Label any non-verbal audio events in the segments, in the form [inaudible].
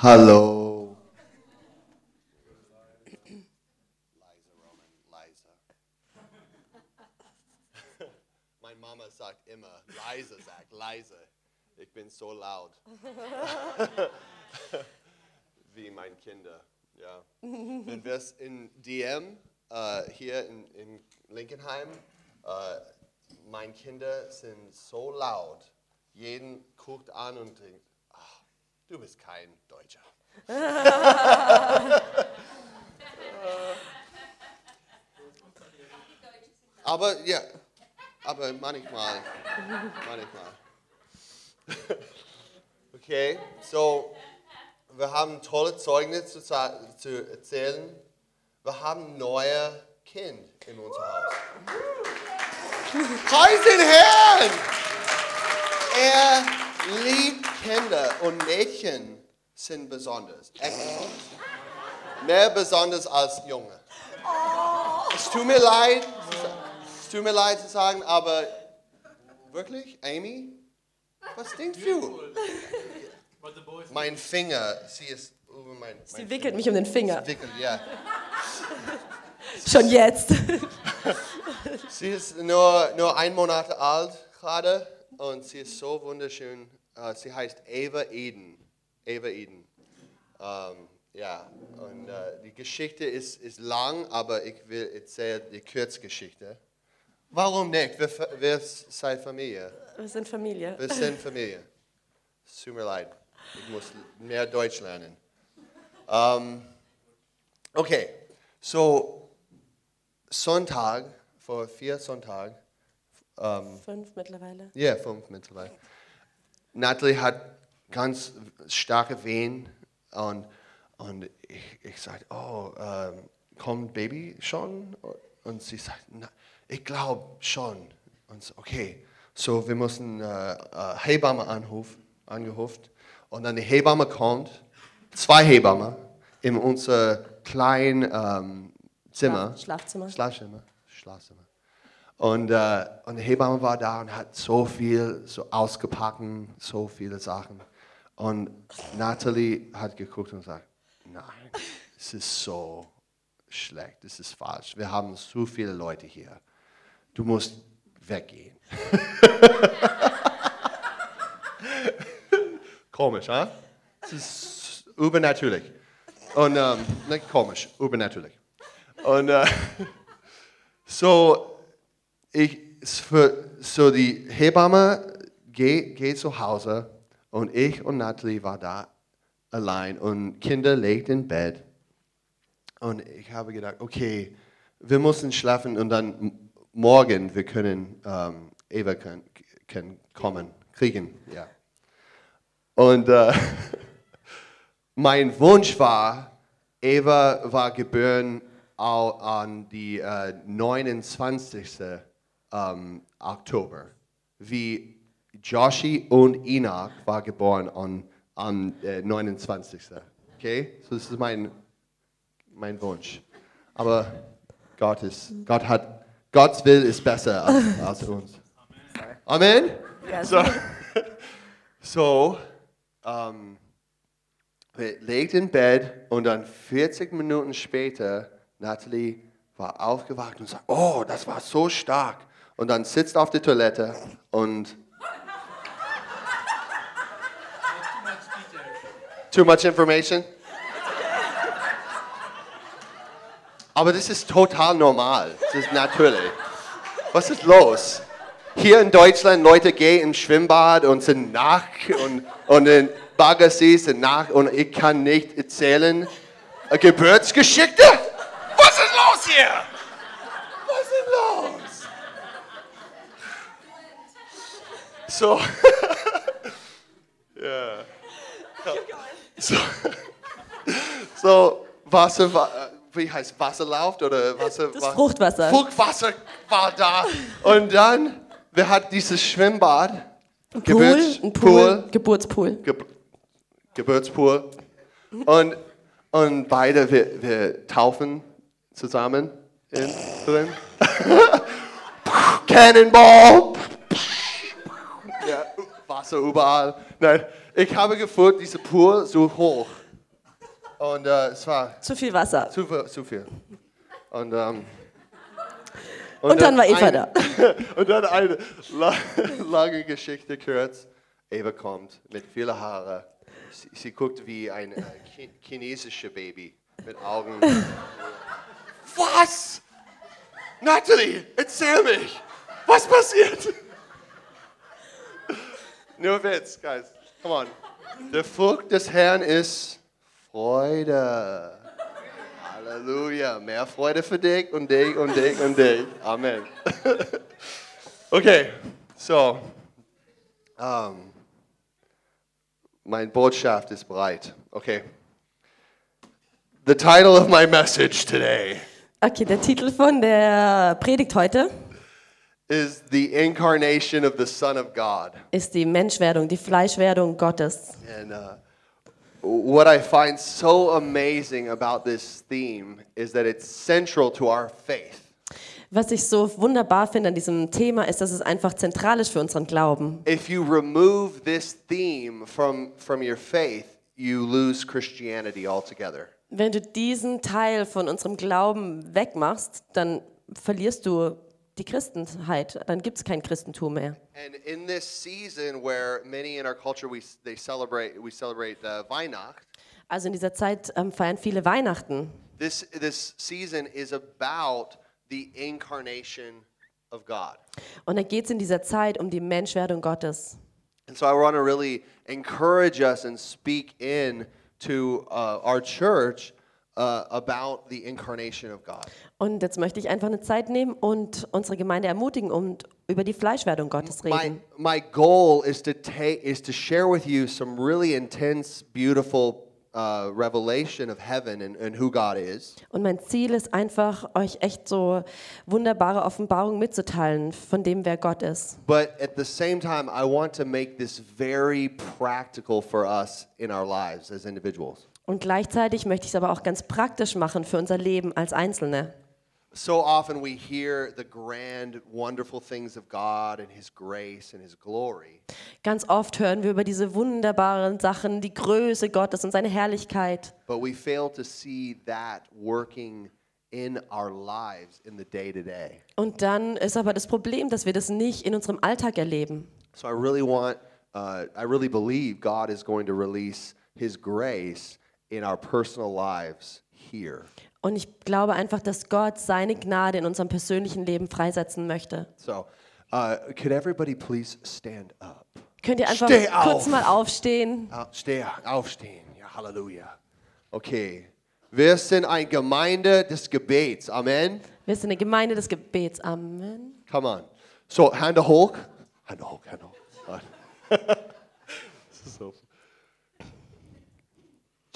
Hallo. Meine Mama sagt immer, leise, sagt leise. Ich bin so laut. [laughs] Wie meine Kinder. Ja. Wenn wir es in DM äh, hier in, in Linkenheim, äh, meine Kinder sind so laut. Jeden guckt an und denkt, du bist kein Deutscher. [laughs] aber ja, aber manchmal, manchmal. [laughs] okay, so wir haben tolle Zeugnisse zu, zu erzählen. Wir haben ein neues Kind in unserem Haus. Preis den Herrn! Er liebt Kinder und Mädchen sind besonders. Echt. Mehr besonders als Junge. Es tut mir leid, es tut mir leid zu sagen, aber wirklich, Amy, was denkst du? Mein Finger, sie ist über mein, mein Sie wickelt mich um den Finger. Wickelt, ja. Schon jetzt. Sie ist nur, nur ein Monat alt gerade und sie ist so wunderschön. Äh, Sie heißt Ava Eden. Ava Eden. Ähm, ja, und äh, die Geschichte ist, ist lang, aber ich will erzählen die Kurzgeschichte. Warum nicht? Wir, wir sind Familie. Wir sind Familie. Wir sind Familie. Es tut mir leid. Ich muss mehr Deutsch lernen. Ähm, okay, so Sonntag, vor vier Sonntagen, ähm, Fünf mittlerweile. ja, fünf mittlerweile. Natalie hat ganz starke Wehen und, und ich, ich sagte, oh, ähm, kommt Baby schon? Und sie sagt, "Na, ich glaube schon. Und so, okay, so wir müssen äh, äh, Hebamme anrufen, angerufen und dann die Hebamme kommt, zwei Hebammen in unser kleines ähm, Zimmer. Schlaf- Schlafzimmer. Schlafzimmer. Schlafzimmer. Und, äh, und die Hebamme war da und hat so viel so ausgepackt, so viele Sachen. Und Natalie hat geguckt und gesagt, nein, es ist so schlecht, es ist falsch. Wir haben so viele Leute hier. Du musst weggehen. [laughs] Komisch, ha? Es ist übernatürlich. Und, ähm, komisch, übernatürlich. Und äh, [laughs] so, ich, für, so die Hebamme geht, geht zu Hause und ich und Natalie war da allein und Kinder legt im Bett. Und ich habe gedacht, okay, wir müssen schlafen und dann morgen wir können ähm, Eva können, können kommen, kriegen, ja. Und äh, [laughs] mein Wunsch war, Eva war geboren an die äh, 29. Ähm, Oktober, wie Joshi und Enoch war geboren am äh, 29. Okay, so das ist mein, mein Wunsch. Aber Gott, ist, Gott hat, Gottes Will ist besser als, als uns. Amen. Ja, So, [laughs] so ähm, wir legten im Bett und dann 40 Minuten später, Natalie war aufgewacht und sagt, oh, das war so stark. Und dann sitzt auf der Toilette und Too much information? Aber das ist total normal. Das ist natürlich. Was ist los? Hier in Deutschland, Leute gehen im Schwimmbad und sind nackt und, und in Baggersee sind nackt und ich kann nicht erzählen, Geburtsgeschichte? Was ist los hier? Was ist los? So. [laughs] ja. So, so Wasser, wa- wie heißt Wasser läuft oder Wasser? Das wa- Fruchtwasser. Fruchtwasser war da. Und dann, wir hatten dieses Schwimmbad. Ein Pool, ein Pool, Geburtspool. Ge Geburtspool. Und, und beide, wir, wir taufen zusammen in, drin. [laughs] Cannonball! Wasser überall. Nein, ich habe gefühlt, dieser Pool so hoch. Und äh, es war Zu viel Wasser. zu, viel- zu viel. Und, ähm, Und dann war Eva ein- da. [laughs] Und dann eine la lange Geschichte kurz. Eva kommt mit vielen Haare. Sie, sie guckt wie ein äh, chi chinesisches Baby mit Augen. Was? Natalie, erzähl mich. Was passiert? Nur Witz, guys. Come on. Der Frucht des Herrn ist Freude. Halleluja. Mehr Freude für dich und dich und dich und dich. Amen. [laughs] okay, so. Um, mein Botschaft ist bereit. Okay. The title of my message today Okay, der Titel von der Predigt heute is The Incarnation of the Son of God. ist die Menschwerdung, die Fleischwerdung Gottes. And uh, what I find so amazing about this theme is that it's central to our faith. Was ich so wunderbar finde an diesem Thema ist, dass es einfach zentral ist für unseren Glauben. If you remove this theme from, from your faith, you lose Christianity altogether. Wenn du diesen Teil von unserem Glauben wegmachst, dann verlierst du die Christenheit, dann gibt es kein Christentum mehr. And in this season where many in our culture we, they celebrate we celebrate uh, Weihnacht, Also in dieser Zeit ähm, feiern viele Weihnachten. this this season is about the incarnation of God. Und da geht es in dieser Zeit um die Menschwerdung Gottes. And so I want to really encourage us and speak in to uh, our church uh. Und jetzt möchte ich einfach eine Zeit nehmen und unsere Gemeinde ermutigen und über die Fleischwerdung Gottes My, reden. my goal is to take is to share with you some really intense, beautiful uh, revelation of heaven and, and who God is. Und mein Ziel ist einfach, euch echt so wunderbare Offenbarungen mitzuteilen von dem, wer Gott ist. But at the same time, I want to make this very practical for us in our lives as individuals. Und gleichzeitig möchte ich es aber auch ganz praktisch machen für unser Leben als Einzelne. So often we hear the grand, wonderful things of God and His grace and His glory. Ganz oft hören wir über diese wunderbaren Sachen, die Größe Gottes und seine Herrlichkeit. But we fail to see that working in our lives in the day to day. Und dann ist aber das Problem, dass wir das nicht in unserem Alltag erleben. So I really want, uh, I really believe God is going to release His grace in our personal lives here. Und ich glaube einfach, dass Gott seine Gnade in unserem persönlichen Leben freisetzen möchte. So, uh, could everybody please stand up? Könnt ihr einfach Steh kurz auf. mal aufstehen? Uh, steh, aufstehen. Ja, Halleluja. Okay. Wir sind eine Gemeinde des Gebets. Amen. Wir sind eine Gemeinde des Gebets. Amen. Come on. So, Hände hoch. Hände hoch, Hände hoch. Das ist so-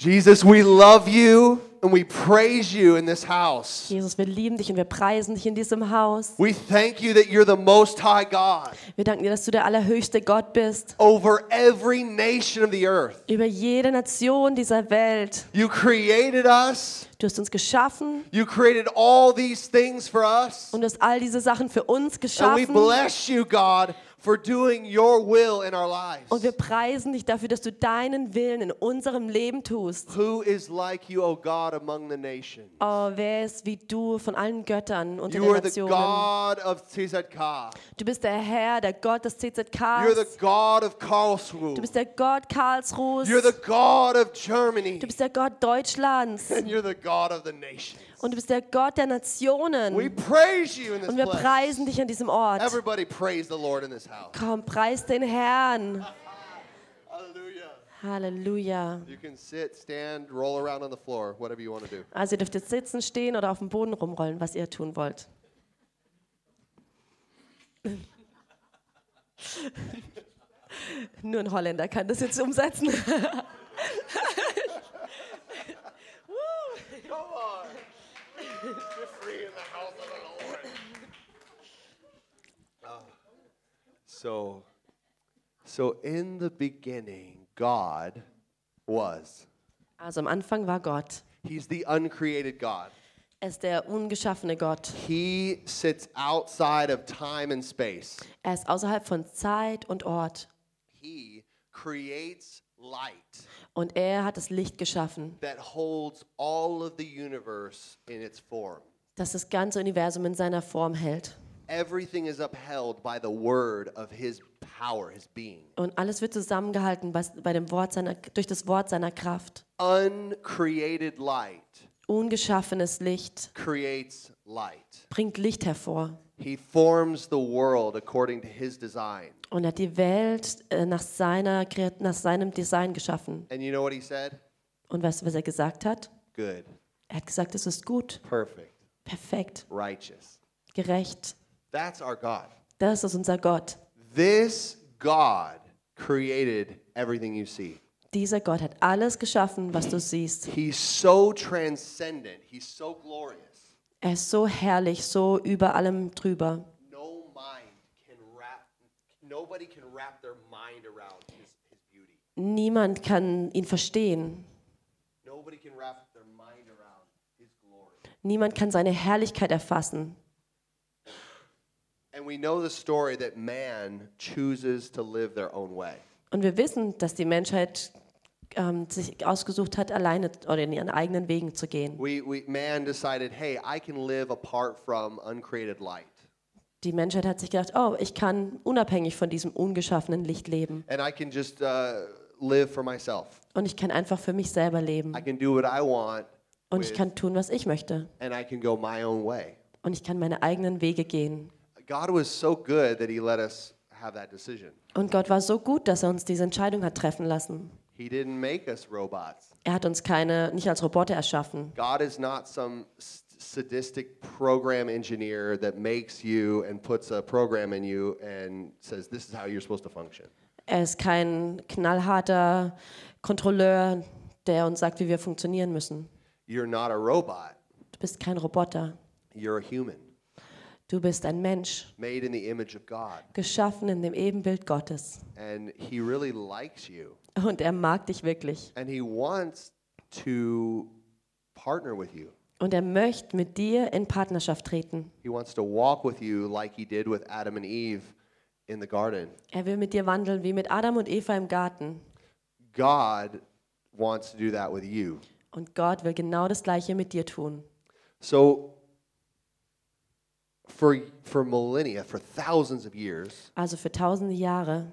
Jesus, we love you and we praise you in this house. Jesus, wir lieben dich und wir preisen dich in diesem Haus. We thank you that you're the most high God Wir danken dir, dass du der allerhöchste Gott bist. over every nation of the earth. Über jede Nation dieser Welt. You created us. Du hast uns geschaffen You created all these things for us. und du hast all diese Sachen für uns And we geschaffen. bless you, God, for doing your will in our lives. Und wir preisen dich dafür, dass du deinen Willen in unserem Leben tust. Who is like you, O God, among the nations? Oh, wer ist wie du von allen Göttern unter You den are the Nationen? God of TZK. Du bist der Herr, der Gott des You're CZKs. the God of Karlsruhe. Du bist der Gott Karlsruhes. You're the God of Germany. Du bist der Gott Deutschlands. [laughs] And you're the God of the nations. Und du bist der Gott der We Nationen. praise you in this Und wir preisen dich an diesem Ort. Everybody praise the Lord in this house. Komm, preis den Herrn. [laughs] Hallelujah. Halleluja. You can sit, stand, roll around on the floor, whatever you want to do. Also ihr dürft jetzt sitzen, stehen oder auf dem Boden rumrollen, was ihr tun wollt. [laughs] Nur ein Holländer kann das jetzt umsetzen. [laughs] You're free in the house of the Lord. Ah. [laughs] So, so in the beginning, God was. Also am Anfang war Gott. He's the uncreated God. Er ist der ungeschaffene Gott. He sits outside of time and space. Er ist außerhalb von Zeit und Ort. He creates light Und er hat das Licht geschaffen, that holds all of the universe in its form. das das ganze Universum in seiner Form hält. Everything is upheld by the word of his power, his being. Und alles wird zusammengehalten bei, bei dem Wort seiner, durch das Wort seiner Kraft. Uncreated light Ungeschaffenes Licht creates light. bringt Licht hervor. He forms the world according to his design. Und er hat die Welt äh, nach, seiner, nach seinem Design geschaffen. And you know what he said? Und weißt du, was er gesagt hat? Good, Er hat gesagt, es ist gut, perfect, perfekt, righteous. gerecht. That's our God. Das ist unser Gott. This God created everything you see. Dieser Gott hat alles geschaffen, was du siehst. He's so transcendent, he's so glorious. Er ist so herrlich, so über allem drüber. Niemand kann ihn verstehen. Niemand kann seine Herrlichkeit erfassen. Und wir wissen, dass die Menschheit ähm, sich ausgesucht hat, alleine oder in ihren eigenen Wegen zu gehen. We, we, man decided, hey, I can live apart from uncreated light. Die Menschheit hat sich gedacht, oh, ich kann unabhängig von diesem ungeschaffenen Licht leben. And I can just uh, live for myself. Und ich kann einfach für mich selber leben. I can do what I want, Und ich kann tun, was ich möchte. and I can go my own way. Und ich kann meine eigenen Wege gehen. God was so good that he let us have that decision. Und Gott war so gut, dass er uns diese Entscheidung hat treffen lassen. He didn't make us robots. Er hat uns keine, nicht als Roboter erschaffen. God is not some sadistic program engineer that makes you and puts a program in you and says this is how you're supposed to function. Er ist kein knallharter Kontrolleur, der uns sagt, wie wir funktionieren müssen. You're not a robot. Du bist kein Roboter. You're a human, Du bist ein Mensch, made in the image of God. geschaffen in dem Ebenbild Gottes. And he really likes you. Und er mag dich wirklich. And he wants to partner with you. Und er möchte mit dir in Partnerschaft treten. He wants to walk with you like he did with Adam and Eve in the garden. Er will mit dir wandeln wie mit Adam und Eva im Garten. God wants to do that with you. Und Gott will genau das Gleiche mit dir tun. So, for, for millennia, for thousands of years, Also für tausende Jahre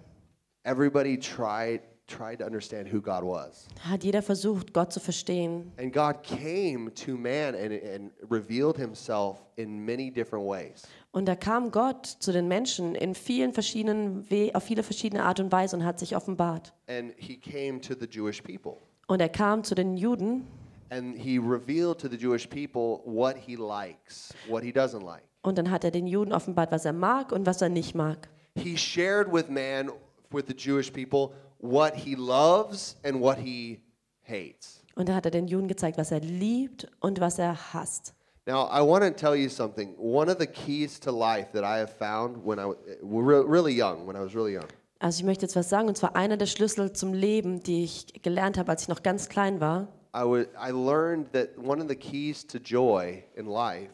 everybody tried, tried to understand who God was. hat jeder versucht, Gott zu verstehen. And God came to man and, and revealed himself in many different ways. Und da kam Gott zu den Menschen in vielen verschiedenen We auf viele verschiedene Art und Weise und hat sich offenbart. And he came to the Jewish people. Und er kam zu den Juden And he revealed to the Jewish people what he likes, what he doesn't like. und dann hat er den Juden offenbart, was er mag und was er nicht mag. He shared with man, with the Jewish people, what he loves and what he hates. Und da hat er den Juden gezeigt, was er liebt und was er hasst. Now, I want to tell you something. One of the keys to life that I have found when I was re- really young, when I was really young, Also ich möchte jetzt was sagen, und zwar einer der Schlüssel zum Leben, die ich gelernt habe, als ich noch ganz klein war. I, wa- I learned that one of the keys to joy in life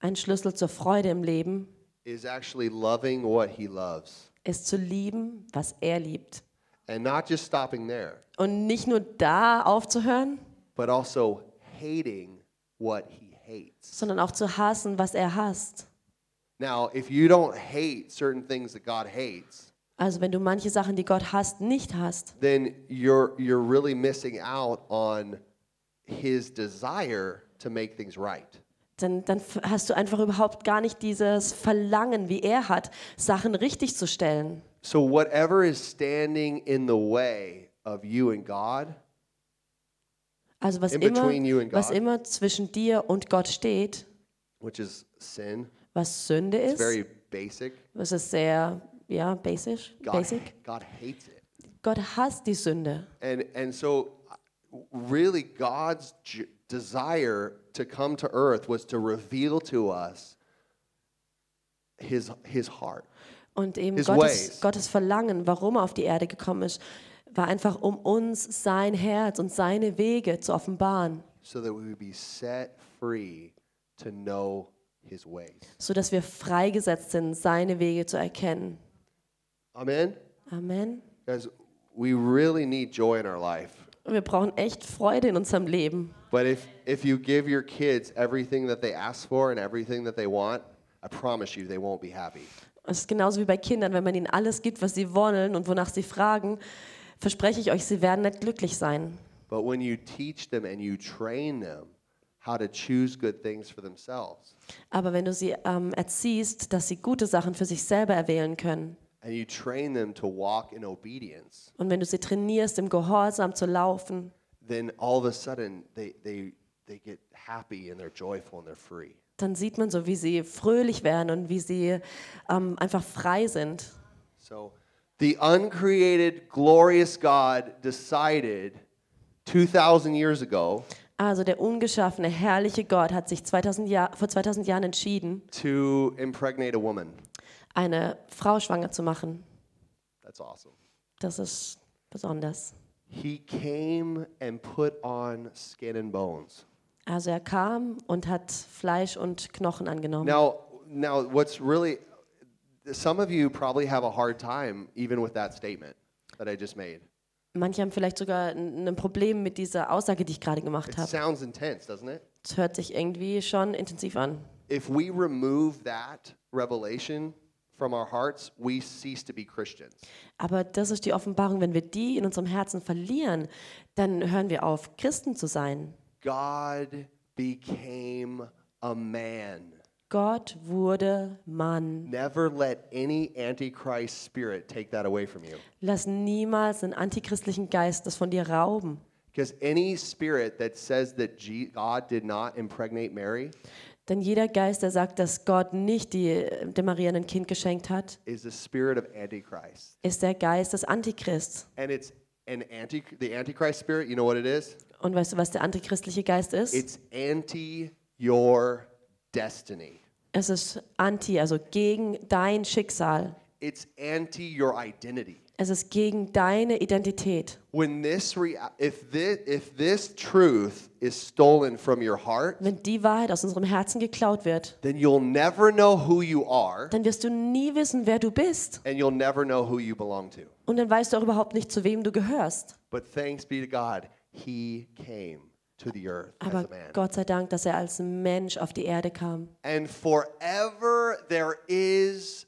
Ein Schlüssel zur Freude im Leben is actually loving what he loves ist zu lieben, was er liebt. And not just stopping there, Und nicht nur da aufzuhören, but also hating what he hates. sondern auch zu hassen, was er hasst. Now, if you don't hate certain things that God hates, Also wenn du manche Sachen, die Gott hasst, nicht hast, then you're, you're really missing out on his desire to make things right. dann, dann f- hast du einfach überhaupt gar nicht dieses Verlangen, wie er hat, Sachen richtig zu stellen. So, whatever is standing in the way of you and God, Also was In immer, between you and was God. immer zwischen dir und Gott steht, which is sin, was Sünde ist, very basic. was ist sehr, ja, basic, God, basic. God hates it. Gott hasst die Sünde. And, and so, really, God's desire to come to earth was to reveal to us his, his heart. Und eben Gottes. Gottes Verlangen, warum er auf die Erde gekommen ist, war einfach, um uns sein Herz und seine Wege zu offenbaren, so that we would be set free to know his ways. sodass wir freigesetzt sind, seine Wege zu erkennen. Amen? Amen. Guys, we really need joy in our life. Wir brauchen echt Freude in unserem Leben. But if, if you give your kids everything that they ask for and everything that they want, I promise you they won't be happy. Es ist genauso wie bei Kindern, wenn man ihnen alles gibt, was sie wollen und wonach sie fragen, verspreche ich euch, sie werden nicht glücklich sein. But when you teach them and you train them how to choose good things for themselves, Aber wenn du sie ähm, erziehst, dass sie gute Sachen für sich selber erwählen können and you train them to walk in obedience, und wenn du sie trainierst, im Gehorsam zu laufen, then all of a sudden they, they, they get happy and they're joyful and they're free. Dann sieht man so, wie sie fröhlich werden und wie sie ähm, einfach frei sind. So the uncreated, glorious God decided 2,000 years ago Also der ungeschaffene, herrliche Gott hat sich 2000 Jahr, vor 2000 Jahren entschieden, to impregnate a woman. eine Frau schwanger zu machen. That's awesome. Das ist besonders. He came and put on skin and bones. Also er kam und hat Fleisch und Knochen angenommen. Now, now what's really some of you probably have a hard time even with that statement that I just made. Manche haben vielleicht sogar ein ein Problem mit dieser Aussage, die ich gerade gemacht habe. sounds intense, doesn't it? Es hört sich irgendwie schon intensiv an. If we remove that revelation from our hearts, we cease to be Christians. Aber das ist die Offenbarung. Wenn wir die in unserem Herzen verlieren, dann hören wir auf, Christen zu sein. God became a man. Gott wurde Mann. Never let any antichrist spirit take that away from you. Lass niemals einen antichristlichen Geist das von dir rauben. Because any spirit that says that God did not impregnate Mary Denn jeder Geist, der sagt, dass Gott nicht die, der Maria ein Kind geschenkt hat, is a spirit of antichrist. ist der Geist des Antichrists. And it's an anti the antichrist spirit, you know what it is? Und weißt du, was der antichristliche Geist ist? It's anti your destiny. Es ist anti, also gegen dein Schicksal. It's anti your identity. Es ist gegen deine Identität. When this if this if this truth is stolen from your heart, Wenn die Wahrheit aus unserem Herzen geklaut wird, then you'll never know who you are dann wirst du nie wissen, wer du bist. and you'll never know who you belong to. Und dann weißt du auch überhaupt nicht, zu wem du gehörst. But thanks be to God, he came to the earth as Aber a man. Gott sei Dank, dass er als Mensch auf die Erde kam. And forever there is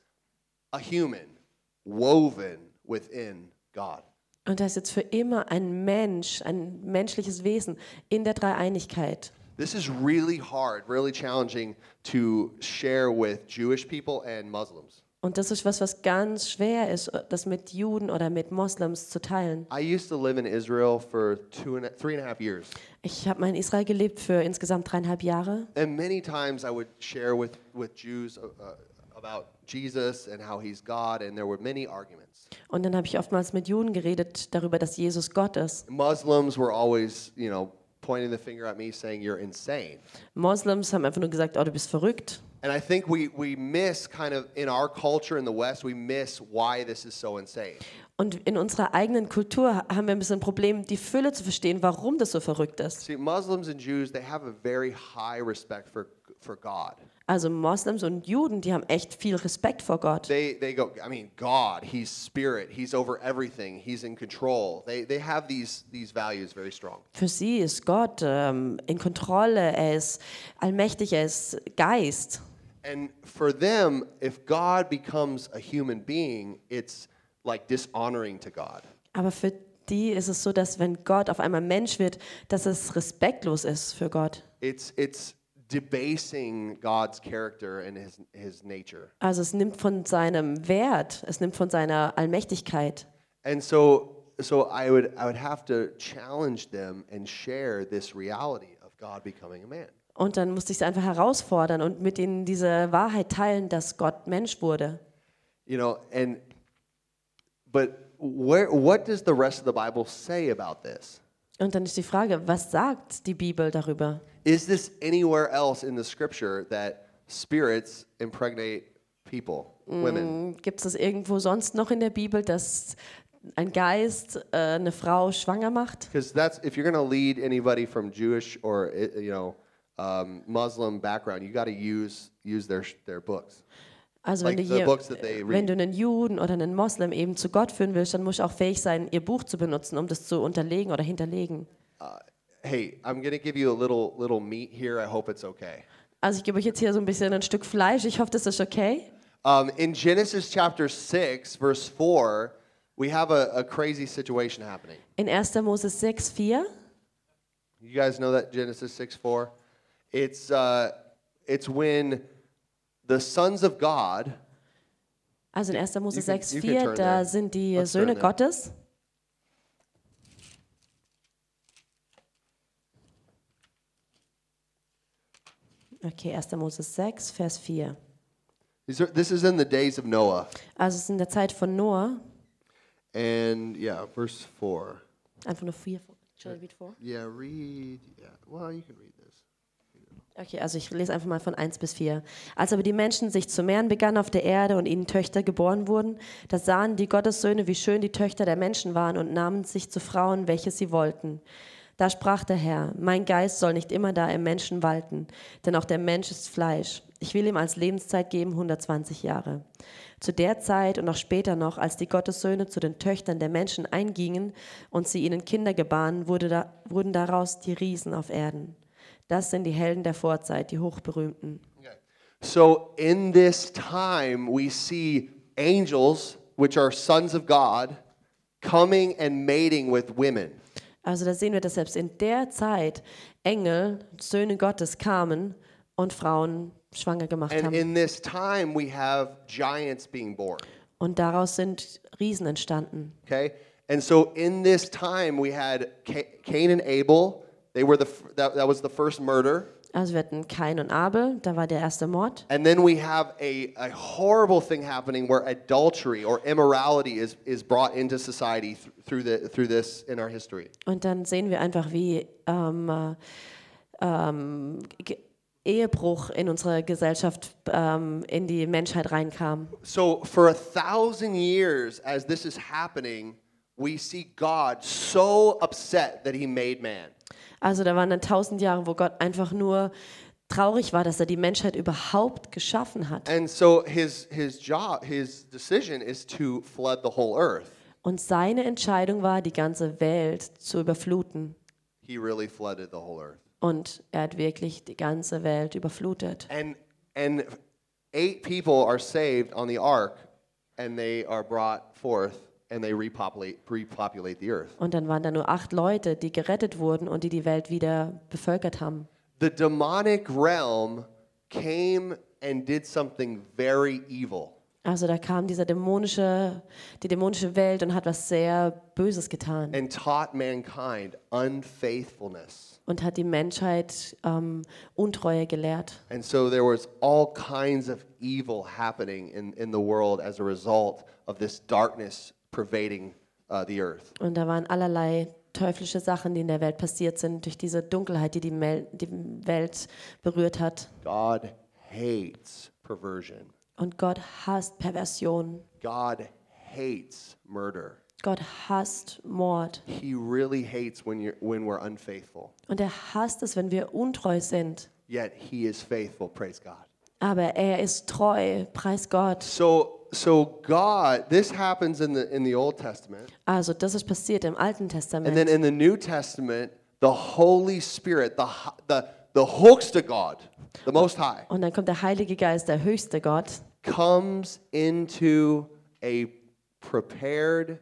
a human woven within God. Und da ist jetzt für immer ein Mensch, ein menschliches Wesen in der Dreieinigkeit. This is really hard, really challenging to share with Jewish people and Muslims. Und das ist was, was ganz schwer ist, das mit Juden oder mit Moslems zu teilen. I used to live in Israel for two and a, three and a half years. Ich habe mal in Israel gelebt für insgesamt dreieinhalb Jahre. And many times I would share with, with Jews uh, about Jesus and how he's God, and there were many arguments. Und dann habe ich oftmals mit Juden geredet darüber, dass Jesus Gott ist. Muslims were always, you know, pointing the finger at me saying, You're insane. Moslems haben einfach nur gesagt, oh, du bist verrückt. And I think we, we miss kind of in our culture in the West, we miss why this is so insane. Und in unserer eigenen Kultur haben wir ein bisschen ein Problem, die Fülle zu verstehen, warum das so verrückt ist. See, Muslims and Jews, they have a very high respect for, for God. Also Moslems und Juden, die haben echt viel Respekt vor Gott. They, they go, I mean, God, He's spirit, He's over everything, He's in control. They, they have these, these values very strong. Für sie ist Gott ähm, in Kontrolle, er ist allmächtig, er ist Geist. And for them, if God becomes a human being, it's like dishonoring to God. Aber für die ist es so, dass wenn Gott auf einmal Mensch wird, dass es respektlos ist für Gott. It's, it's debasing God's character and his, his nature. Also es nimmt von seinem Wert, es nimmt von seiner Allmächtigkeit. And so, so I, would, I would have to challenge them and share this reality of God becoming a man. Und dann musste ich sie einfach herausfordern und mit ihnen diese Wahrheit teilen, dass Gott Mensch wurde. You know, and, but where, what does the rest of the Bible say about this? Und dann ist die Frage, was sagt die Bibel darüber? Is this anywhere else in the scripture that spirits impregnate people, women? Gibt es irgendwo sonst noch in der Bibel, dass ein Geist äh, eine Frau schwanger macht? Because that's if you're going to lead anybody from Jewish or uh, you know um, Muslim background, you got to use use their their books. Also wenn like du, they wenn du einen Juden oder einen Moslem eben zu Gott führen willst, dann musst du auch fähig sein, ihr Buch zu benutzen, um das zu unterlegen oder hinterlegen. Hey, I'm to give you a little little meat here. I hope it's okay. Also ich gebe euch jetzt hier so ein bisschen ein Stück Fleisch. Ich hoffe, das ist okay. Um, in Genesis chapter 6, verse 4, we have a, a crazy situation happening. In 1. Mose 6, 4. You guys know that Genesis 6 4? It's, uh, it's when the sons of God, Also in 1. Mose You 6, 4, da there. sind die Let's Söhne. Gottes. Okay, 1. Mose 6, Vers 4. these are, this is in the days of Noah. Also es ist in der Zeit von Noah. And yeah, verse 4. Einfach nur 4. Shall I read 4? Yeah, read. Yeah, well, you can read this. Okay, also ich lese einfach mal von 1 bis 4. Als aber die Menschen sich zu mehren begannen auf der Erde und ihnen Töchter geboren wurden, da sahen die Gottessöhne, wie schön die Töchter der Menschen waren und nahmen sich zu Frauen, welche sie wollten. Da sprach der Herr, mein Geist soll nicht immer da im Menschen walten, denn auch der Mensch ist Fleisch. Ich will ihm als Lebenszeit geben 120 Jahre. Zu der Zeit und auch später noch, als die Gottessöhne zu den Töchtern der Menschen eingingen und sie ihnen Kinder gebaren, wurde da, wurden daraus die Riesen auf Erden. Das sind die Helden der Vorzeit, die Hochberühmten. So in this time, we see angels, which are sons of God, coming and mating with women. Also da sehen wir, dass selbst in der Zeit Engel, Söhne Gottes kamen und Frauen schwanger gemacht And haben. in this time, we have giants being born. Und daraus sind Riesen entstanden. Okay? And so in this time, we had Ca- Cain and Abel. They were the, that, that was the first murder. Also wir hatten Kain und Abel, da war der erste Mord. And then we have a, a horrible thing happening where adultery or immorality is, is brought into society th- through, the, through this in our history. Und dann sehen wir einfach, wie ähm, äh, ähm, Ehebruch in unsere Gesellschaft ähm, in die Menschheit reinkam. So for a thousand years, as this is happening, we see God so upset that he made man. Also da waren dann tausend Jahre, wo Gott einfach nur traurig war, dass er die Menschheit überhaupt geschaffen hat. And so his, his job, his decision is to flood the whole earth. Und seine Entscheidung war, die ganze Welt zu überfluten. He really flooded the whole earth. Und er hat wirklich die ganze Welt überflutet. And, and eight people are saved on the ark, and they are brought forth, and they repopulate, repopulate the earth. Und dann waren da nur acht Leute, die gerettet wurden und die die Welt wieder bevölkert haben. The demonic realm came and did something very evil. Also da kam dieser dämonische, die dämonische Welt und hat was sehr Böses getan and taught mankind unfaithfulness. und hat die Menschheit ähm, Untreue gelehrt. And so there was all kinds of evil happening in, in the world as a result of this darkness pervading uh, the earth. Und da waren allerlei teuflische Sachen, die in der Welt passiert sind, durch diese Dunkelheit, die die, Mel die Welt berührt hat. God hates perversion. Und Gott hasst Perversion. God hates murder. Gott hasst Mord. He really hates when, you're, when we're unfaithful. Und er hasst es, wenn wir untreu sind. Yet he is faithful, praise God. Aber er ist treu, preis Gott. So, so God, this happens in the, in the Old Testament. Also das ist passiert im Alten And then Testament. in the New Testament, the Holy Spirit, the, the, the höchste God, the Most High, Und dann kommt der Heilige Geist, der höchste Gott, comes into a prepared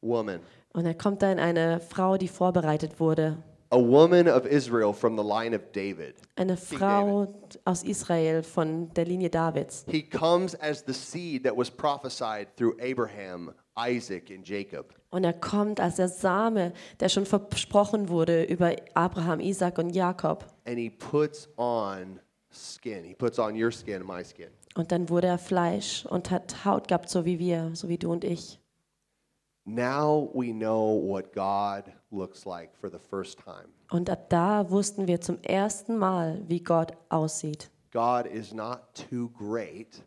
woman, und er kommt da in eine Frau, die vorbereitet wurde. A woman of Israel from the line of David. Eine Frau aus Israel von der Linie Davids. He comes as the seed that was prophesied through Abraham, Isaac, and Jacob. Und er kommt als der Same, der schon versprochen wurde über Abraham, Isaac und Jakob. And he puts on skin. He puts on your skin my skin. Und dann wurde er Fleisch und hat Haut gehabt, so wie wir, so wie du und ich. Now we know what God looks like for the first time. Und ab da wussten wir zum ersten Mal, wie Gott aussieht. God is not too great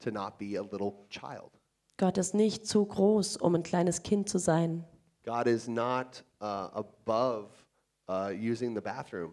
to not be a little child. Gott ist nicht zu groß, um ein kleines Kind zu sein. God is not uh, above uh, using the bathroom.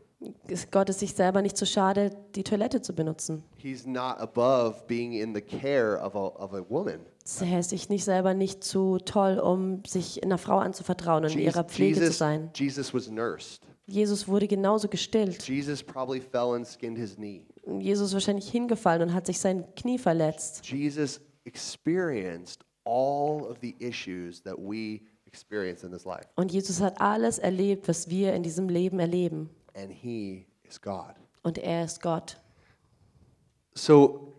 Gott ist sich selber nicht zu schade, die Toilette zu benutzen. He's not above being in the care of a, of a woman. Er ist sich nicht selber nicht zu toll, um sich einer Frau anzuvertrauen und in ihrer Pflege zu Jesus, sein. Jesus was nursed. Jesus wurde genauso gestillt. Jesus probably fell and skinned his knee. Jesus ist wahrscheinlich hingefallen und hat sich sein Knie verletzt. Jesus experienced all of the issues that we experience in this life. Und Jesus hat alles erlebt, was wir in diesem Leben erleben. And he is God. Und er ist Gott. So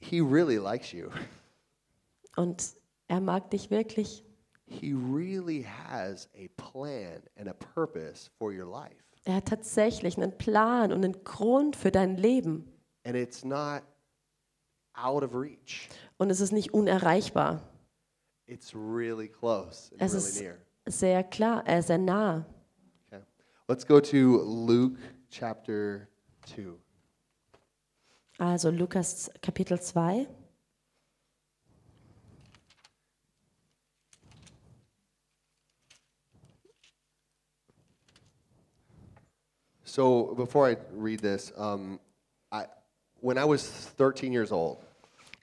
he really likes you. [laughs] Und er mag dich wirklich. He really has a plan and a purpose for your life. Er hat tatsächlich einen Plan und einen Grund für dein Leben. And it's not out of reach. Und es ist nicht unerreichbar. It's really close and Es really ist near. sehr klar, er ist sehr nah. Okay. Let's go to Luke chapter 2. Also Lukas Kapitel 2. So before I read this, um, I, when I was 13 years old,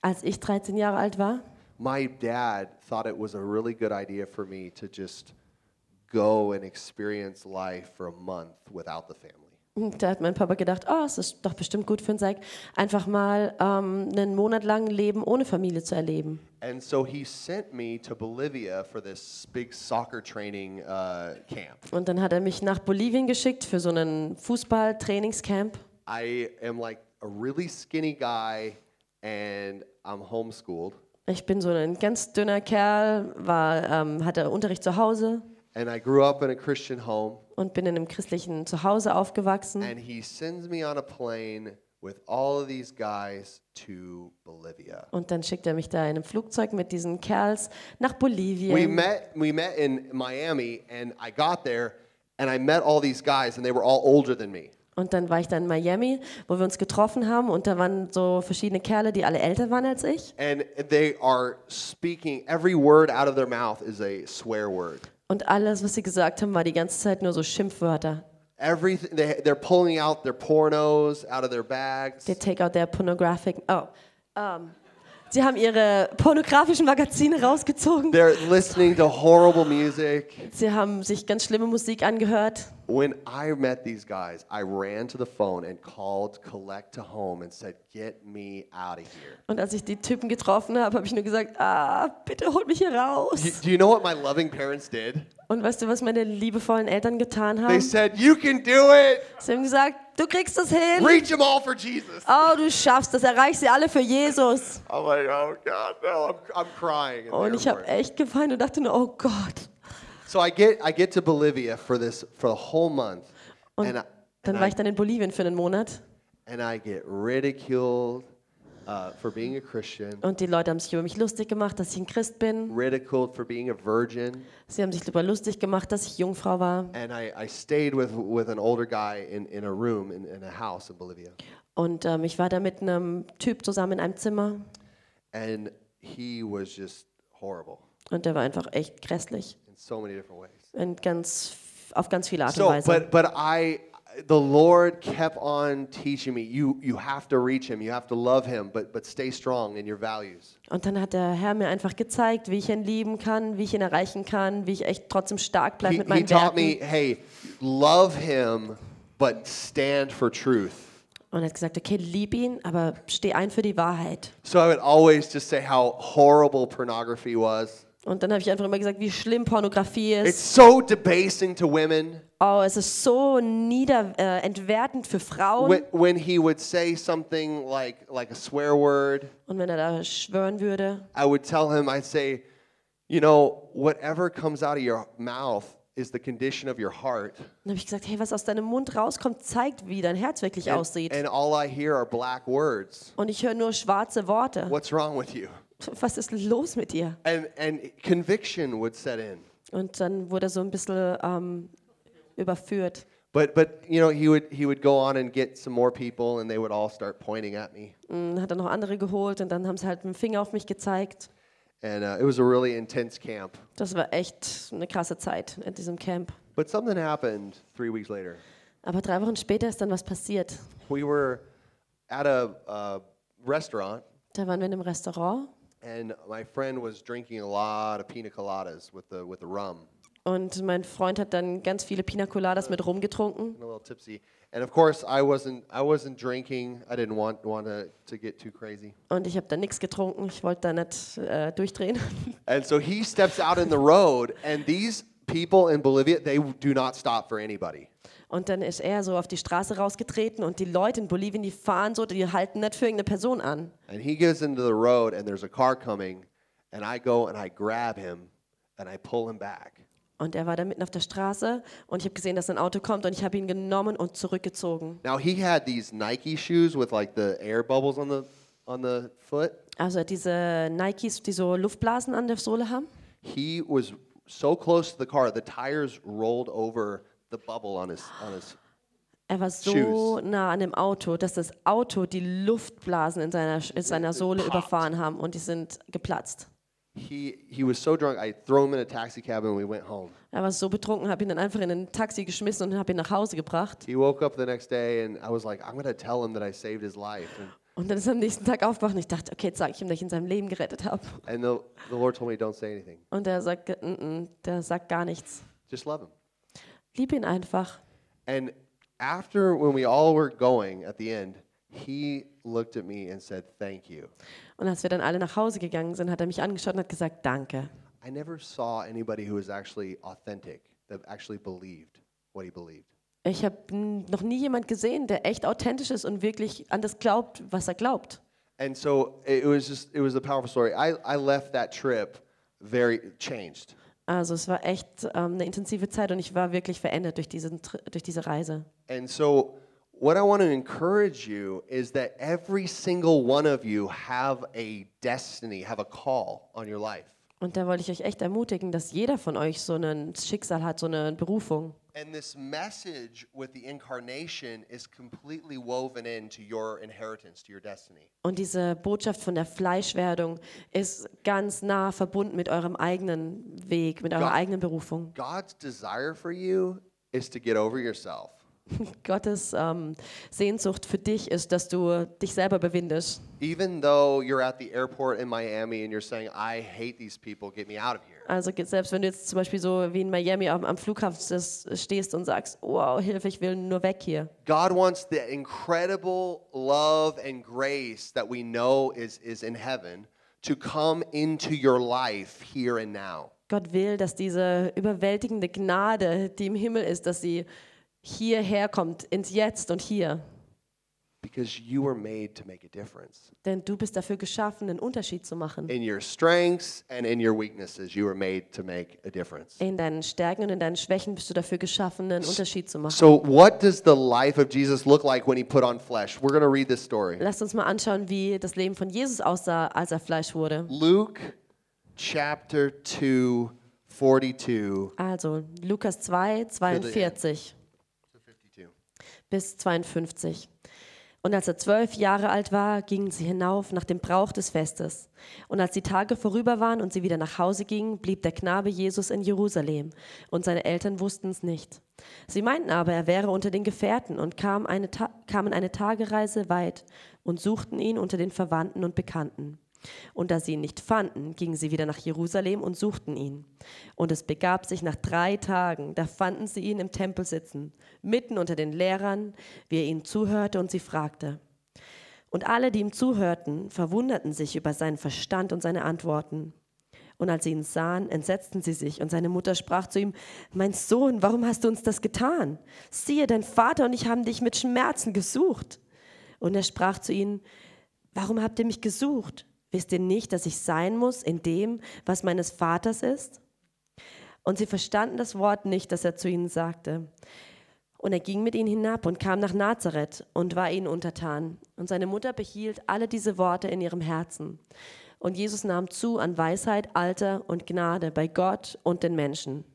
Als ich 13 Jahre alt war, my dad thought it was a really good idea for me to just go and experience life for a month without the family. da hat mein Papa gedacht, oh, es ist doch bestimmt gut für einen Zack, einfach mal ähm, einen Monat lang Leben ohne Familie zu erleben. And so he sent me to Bolivia for this big soccer training uh, camp. Und dann hat er mich nach Bolivien geschickt für so einen Fußball-Trainingscamp. I am like a really skinny guy and I'm homeschooled. Ich bin so ein ganz dünner Kerl, war, ähm, hatte Unterricht zu Hause And I grew up in a Christian home. und bin in einem christlichen Zuhause aufgewachsen. And he sends me on a plane with all of these guys to Bolivia. Und dann schickt er mich da in einem Flugzeug mit diesen Kerls nach We Bolivien. met we met in Miami and I got there and I met all these guys and they were all older than me. Und dann war ich da in Miami, wo wir uns getroffen haben und da waren so verschiedene Kerle, die alle älter waren als ich. And they are speaking every word out of their mouth is a swear word. Und alles, was sie gesagt haben, war die ganze Zeit nur so Schimpfwörter. Everything they, they're pulling out their pornos out of their bags. They take out their pornographic. Oh. Um, sie haben ihre pornografischen Magazine rausgezogen. They're listening to horrible music. Sie haben sich ganz schlimme Musik angehört. When I met these guys, I ran to the phone and called Collect to Home and said, "Get me out of here." Und als ich die Typen getroffen habe, habe ich nur gesagt, ah, bitte holt mich hier Do, raus. do you know what my loving parents did? Und weißt du, was meine liebevollen Eltern getan They haben? said, "You can do it. Sie haben gesagt, du kriegst das hin. Reach them all for Jesus." Oh, du schaffst das, erreich sie alle für Jesus. I'm like, "Oh God, no!" I'm, I'm crying. Und ich habe echt geweint und dachte nur, oh Gott. So I get I get to Bolivia for this for the whole month, Und and I, dann war ich dann in Bolivien für einen Monat and I get ridiculed uh, for being a Christian, und die Leute haben sich über mich lustig gemacht, dass ich ein Christ bin. ridiculed for being a virgin, Sie haben sich darüber lustig gemacht, dass ich Jungfrau war. and I, I stayed with with an older guy in, in a room in, in a house in Bolivia, Und ähm, ich war da mit einem Typ zusammen in einem Zimmer and he was just horrible und der war einfach echt grässlich. So many different ways. In ganz, auf ganz viele Art und So, Weise. but but I. The Lord kept on teaching me. You you have to reach Him. You have to love Him, but but stay strong in your values. Und dann hat der Herr mir einfach gezeigt, wie ich ihn lieben kann, wie ich ihn erreichen kann, wie ich echt trotzdem stark bleibe he, mit he meinen taught Werten. me, hey, love him, but stand for truth. Und er hat gesagt, okay, lieb ihn, aber steh ein für die Wahrheit. So I would always just say how horrible pornography was. Und dann habe ich einfach immer gesagt, wie schlimm Pornografie ist. It's so debasing to women. Oh, es ist so nieder, äh, entwertend für Frauen. When, when he would say something like like a swear word, Und wenn er da schwören würde, I would tell him, I'd say, you know, whatever comes out of your mouth is the condition of your heart. dann habe ich gesagt, hey, was aus deinem Mund rauskommt, zeigt, wie dein Herz wirklich And, aussieht. and all I hear are black words. Und ich höre nur schwarze Worte. What's wrong with you? Was ist los mit dir? And and conviction would set in. Und dann wurde er so ein bisschen ähm, überführt. But but you know he would he would go on and get some more people and they would all start pointing at me Und hat er noch andere geholt und dann haben sie halt mit dem Finger auf mich gezeigt. and uh, it was a really intense camp. Das war echt eine krasse Zeit in diesem Camp. But something happened three weeks later. Aber drei Wochen später ist dann was passiert. We were at a, uh restaurant, Da waren wir in einem Restaurant and my friend was drinking a lot of pina coladas with the, with the rum, und mein Freund hat dann ganz viele Pina Coladas mit rumgetrunken. a little tipsy. And of course, I wasn't, I wasn't drinking. I didn't want, want to, to get too crazy. Und ich habe da nichts getrunken. Ich wollte da nicht äh, durchdrehen. [laughs] And so he steps out in the road, and these people in Bolivia, they do not stop for anybody. Und dann ist er so auf die Straße rausgetreten und die Leute in Bolivien, die fahren so, die halten nicht für irgendeine Person an. And he goes into the road, and there's a car coming, and I go and I grab him, and I pull him back. Und er war da mitten auf der Straße und ich habe gesehen, dass ein Auto kommt und ich habe ihn genommen und zurückgezogen. Now he had these Nike shoes with like the air bubbles on the on the foot. Also diese Nikes, die so Luftblasen an der Sohle haben. He was so close to the car, the tires rolled over the bubble on his on his. Er war so nah an dem Auto, dass das Auto die Luftblasen in seiner, in seiner Sohle überfahren haben und die sind geplatzt. He he was so drunk. I throw him in a taxi cab and we went home. Er war so betrunken, habe ihn dann einfach in ein Taxi geschmissen und habe ihn nach Hause gebracht. He woke up the next day and I was like, I'm gonna tell him that I saved his life. And, Und dann ist er am nächsten Tag aufgewacht und ich dachte, okay, jetzt sage ich ihm, dass ich in seinem Leben gerettet habe. and the, the Lord told me, don't say anything. Und er sagt, "Mm, mm, der sagt gar nichts. Just love him. Lieb ihn einfach. And after when we all were going at the end, he looked at me and said, Thank you. Und als wir dann alle nach Hause gegangen sind, hat er mich angeschaut und hat gesagt, danke. I never saw anybody who was actually authentic, that actually believed what he believed. Ich habe noch nie jemand gesehen, der echt authentisch ist und wirklich an das glaubt, was er glaubt. And so it was just, it was a powerful story. I, I left that trip very changed. Also es war echt ähm, eine intensive Zeit und ich war wirklich verändert durch, diesen, durch diese Reise. And so what I want to encourage you is that every single one of you have a destiny, have a call on your life. Und da wollte ich euch echt ermutigen, dass jeder von euch so ein Schicksal hat, so eine Berufung. And this message with the incarnation is completely woven into your inheritance, to your destiny. Und diese Botschaft von der Fleischwerdung ist ganz nah verbunden mit eurem eigenen Weg, mit eurer Ja. eigenen Berufung. God's desire for you is to get over yourself. [laughs] Gottes ähm, Sehnsucht für dich ist, dass du dich selber bewindest. Even though you're at the airport in Miami and you're saying, I hate these people, get me out of here. Also selbst wenn du jetzt zum Beispiel so wie in Miami am, am Flughafen stehst und sagst, wow, Hilfe, ich will nur weg hier. God wants the incredible love and grace that we know is, is in heaven to come into your life here and now. Gott will, dass diese überwältigende Gnade, die im Himmel ist, dass sie hierher kommt, ins Jetzt und hier. Because you were made to make a difference. Denn du bist dafür geschaffen, einen Unterschied zu machen. In your strengths and in your weaknesses, you were made to make a difference. In deinen Stärken und in deinen Schwächen bist du dafür geschaffen, einen Unterschied zu machen. So, what does the life of Jesus look like when he put on flesh? We're going to read this story. Lasst uns mal anschauen, wie das Leben von Jesus aussah, als er Fleisch wurde. Luke chapter 2, 42 Also Lukas 2, 42 to 52. bis 52. Und als er zwölf Jahre alt war, gingen sie hinauf nach dem Brauch des Festes. Und als die Tage vorüber waren und sie wieder nach Hause gingen, blieb der Knabe Jesus in Jerusalem. Und seine Eltern wussten es nicht. Sie meinten aber, er wäre unter den Gefährten und kamen eine, kamen eine Tagereise weit und suchten ihn unter den Verwandten und Bekannten. Und da sie ihn nicht fanden, gingen sie wieder nach Jerusalem und suchten ihn. Und es begab sich nach drei Tagen, da fanden sie ihn im Tempel sitzen, mitten unter den Lehrern, wie er ihnen zuhörte und sie fragte. Und alle, die ihm zuhörten, verwunderten sich über seinen Verstand und seine Antworten. Und als sie ihn sahen, entsetzten sie sich, und seine Mutter sprach zu ihm, Mein Sohn, warum hast du uns das getan? Siehe, dein Vater und ich haben dich mit Schmerzen gesucht. Und er sprach zu ihnen, Warum habt ihr mich gesucht? Wisst ihr nicht, dass ich sein muss in dem, was meines Vaters ist? Und sie verstanden das Wort nicht, das er zu ihnen sagte. Und er ging mit ihnen hinab und kam nach Nazareth und war ihnen untertan. Und seine Mutter behielt alle diese Worte in ihrem Herzen. Und Jesus nahm zu an Weisheit, Alter und Gnade bei Gott und den Menschen.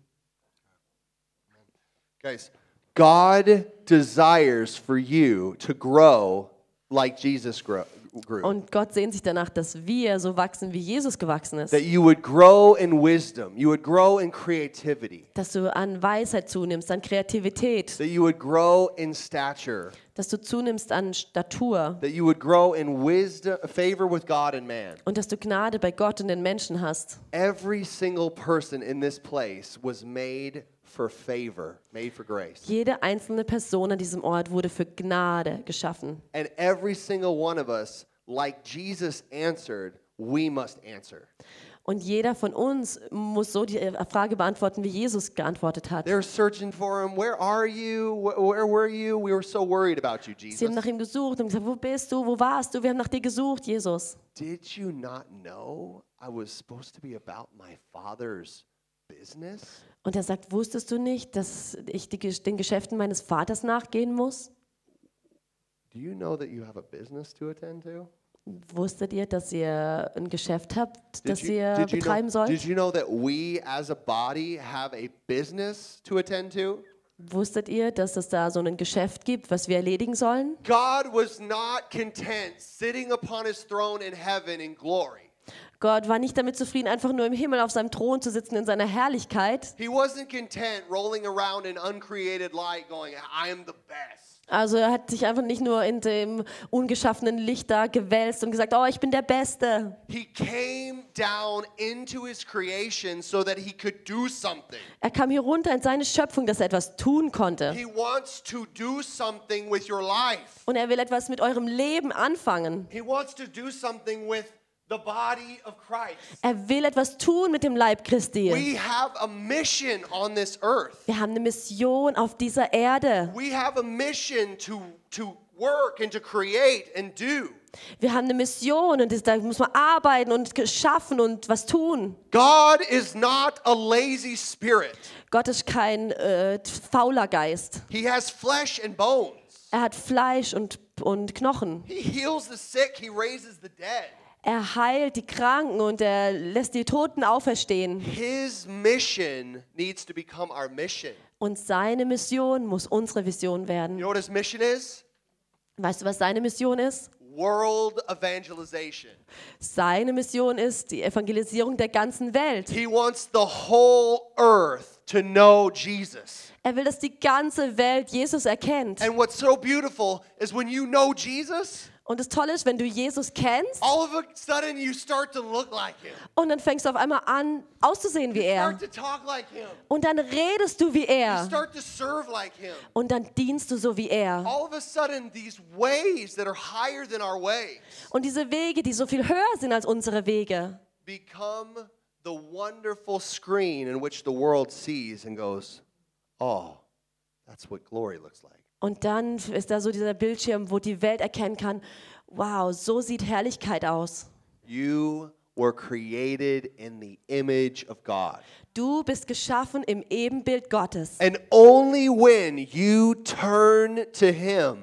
Guys, God desires for you to grow like Jesus grow, grew. Und Gott sehnt sich danach, dass wir so wachsen, wie Jesus gewachsen ist. that you would grow in wisdom, you would grow in creativity, Dass du an Weisheit zunimmst, an Kreativität, that you would grow in stature, dass du zunimmst an Statur that you would grow in wisdom, favor with God and man. und dass du Gnade bei Gott und den Menschen hast. Every single person in this place was made for favor, made for grace. Jede einzelne Person an diesem Ort wurde für Gnade geschaffen. And every single one of us, like Jesus answered, we must answer. Und jeder von uns muss so die Frage beantworten, wie Jesus geantwortet hat. They're searching for him. Where are you? Wh- Where were you? We were so worried about you, Sie haben nach ihm gesucht und gesagt, wo bist du, wo warst du? Wir haben nach dir gesucht, Jesus. Did you not know I was supposed to be about my father's business? Und er sagt, wusstest du nicht, dass ich die, den Geschäften meines Vaters nachgehen muss? Do you know that you have a business to attend to? Wusstet ihr, dass ihr ein Geschäft habt, das Did you, ihr did, betreiben know, did sollt? you know that we as a body have a business to attend to? Wusstet ihr, dass es da so ein Geschäft gibt, was wir erledigen sollen? God was not content sitting upon his throne in heaven in glory. Gott war nicht damit zufrieden, einfach nur im Himmel auf seinem Thron zu sitzen in seiner Herrlichkeit. He wasn't content rolling around in uncreated light going, I am the best. Also er hat sich einfach nicht nur in dem ungeschaffenen Licht da gewälzt und gesagt, oh, ich bin der Beste. He came down into his creation so that he could do something. Er kam hier runter in seine Schöpfung, dass er etwas tun konnte. He wants to do something with your life. Und er will etwas mit eurem Leben anfangen. He wants to do something with the body of Christ. Er will etwas tun mit dem Leib Christi. We have a mission on this earth. Wir haben eine Mission auf dieser Erde. We have a mission to, to work and to create and do. Wir haben eine Mission und da muss man arbeiten und schaffen und was tun. God is not a lazy spirit. Gott ist kein äh, fauler Geist. He has flesh and bones. Er hat Fleisch und, und Knochen. He heals the sick, he raises the dead. Er heilt die Kranken und er lässt die Toten auferstehen. His mission needs to become our mission. Und seine Mission muss unsere Vision You werden. know what his mission is? Weißt du, was seine Mission ist? World evangelization. Seine Mission ist die Evangelisierung der ganzen Welt. He wants the whole earth to know Jesus. Er will, dass die ganze Welt Jesus erkennt. And what's so beautiful is when you know Jesus, Und das Tolle ist, wenn du Jesus kennst all of a sudden you start to look like him. und dann fängst du auf einmal an, auszusehen wie er. Start to talk like him. Und dann redest du wie You er. start to serve like him. Und dann dienst du so wie er. All of a sudden, these ways that are higher than our ways Und diese Wege, die so viel höher sind als unsere Wege, become the wonderful screen in which the world sees and goes, oh, that's what glory looks like. Und dann ist da so dieser Bildschirm, wo die Welt erkennen kann, wow, so sieht Herrlichkeit aus. You were created in the image of God. Du bist geschaffen im Ebenbild Gottes. And only when you turn to Him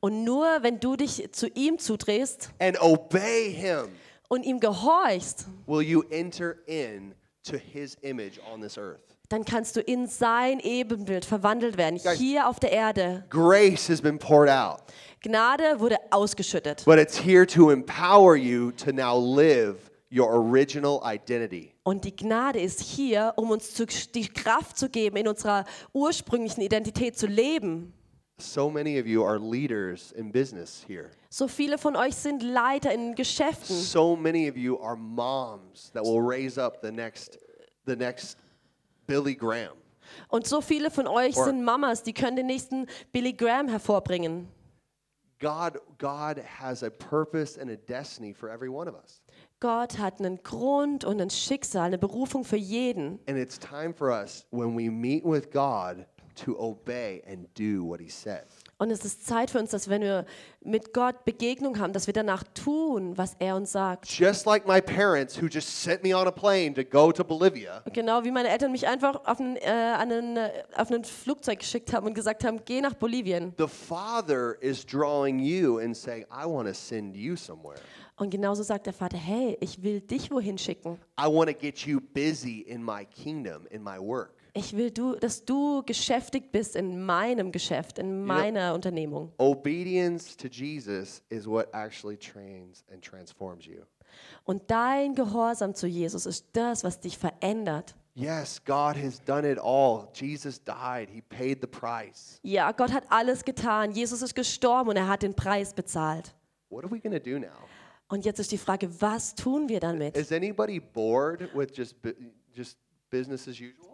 Und nur wenn du dich zu ihm zudrehst and obey Him und ihm gehorchst, will you enter in to His image on this earth. Dann kannst du in sein Ebenbild verwandelt werden, Guys. hier auf der Erde. Grace has been poured out, Gnade wurde ausgeschüttet. but it's here to empower you to now live your original identity. Und die Gnade ist hier, um uns zu, die Kraft zu geben, in unserer ursprünglichen Identität zu leben. So many of you are leaders in business here. So viele von euch sind Leiter in Geschäften. So many of you are moms that will raise up the next the next Billy Graham. Und so viele von euch Or- sind Mamas, die können den nächsten Billy Graham hervorbringen. God God has a purpose and a destiny for every one of us. Gott hat einen Grund und ein Schicksal, eine Berufung für jeden. And it's time for us when we meet with God to obey and do what he said. Und es ist Zeit für uns, dass wenn wir mit Gott Begegnung haben, dass wir danach tun, was er uns sagt. Just like my parents who just sent me on a plane to go to Bolivia. Genau wie meine Eltern mich einfach auf ein, äh, einen, äh, auf ein Flugzeug geschickt haben und gesagt haben, geh nach Bolivien. The Father is drawing you and saying, I want to send you somewhere. Und genauso sagt der Vater, hey, ich will dich wohin schicken. I want to get you busy in my kingdom, in my work. Ich will, du, dass du geschäftigt bist in meinem Geschäft, in meiner Unternehmung. Obedience to Jesus is what actually trains and transforms you. Und dein Gehorsam zu Jesus ist das, was dich verändert. Yes, God has done it all. Jesus died, He paid the price. Ja, Gott hat alles getan. Jesus ist gestorben und er hat den Preis bezahlt. What are we going to do now? Und jetzt ist die Frage, was tun wir damit? Is anybody bored with just, bu- just business as usual?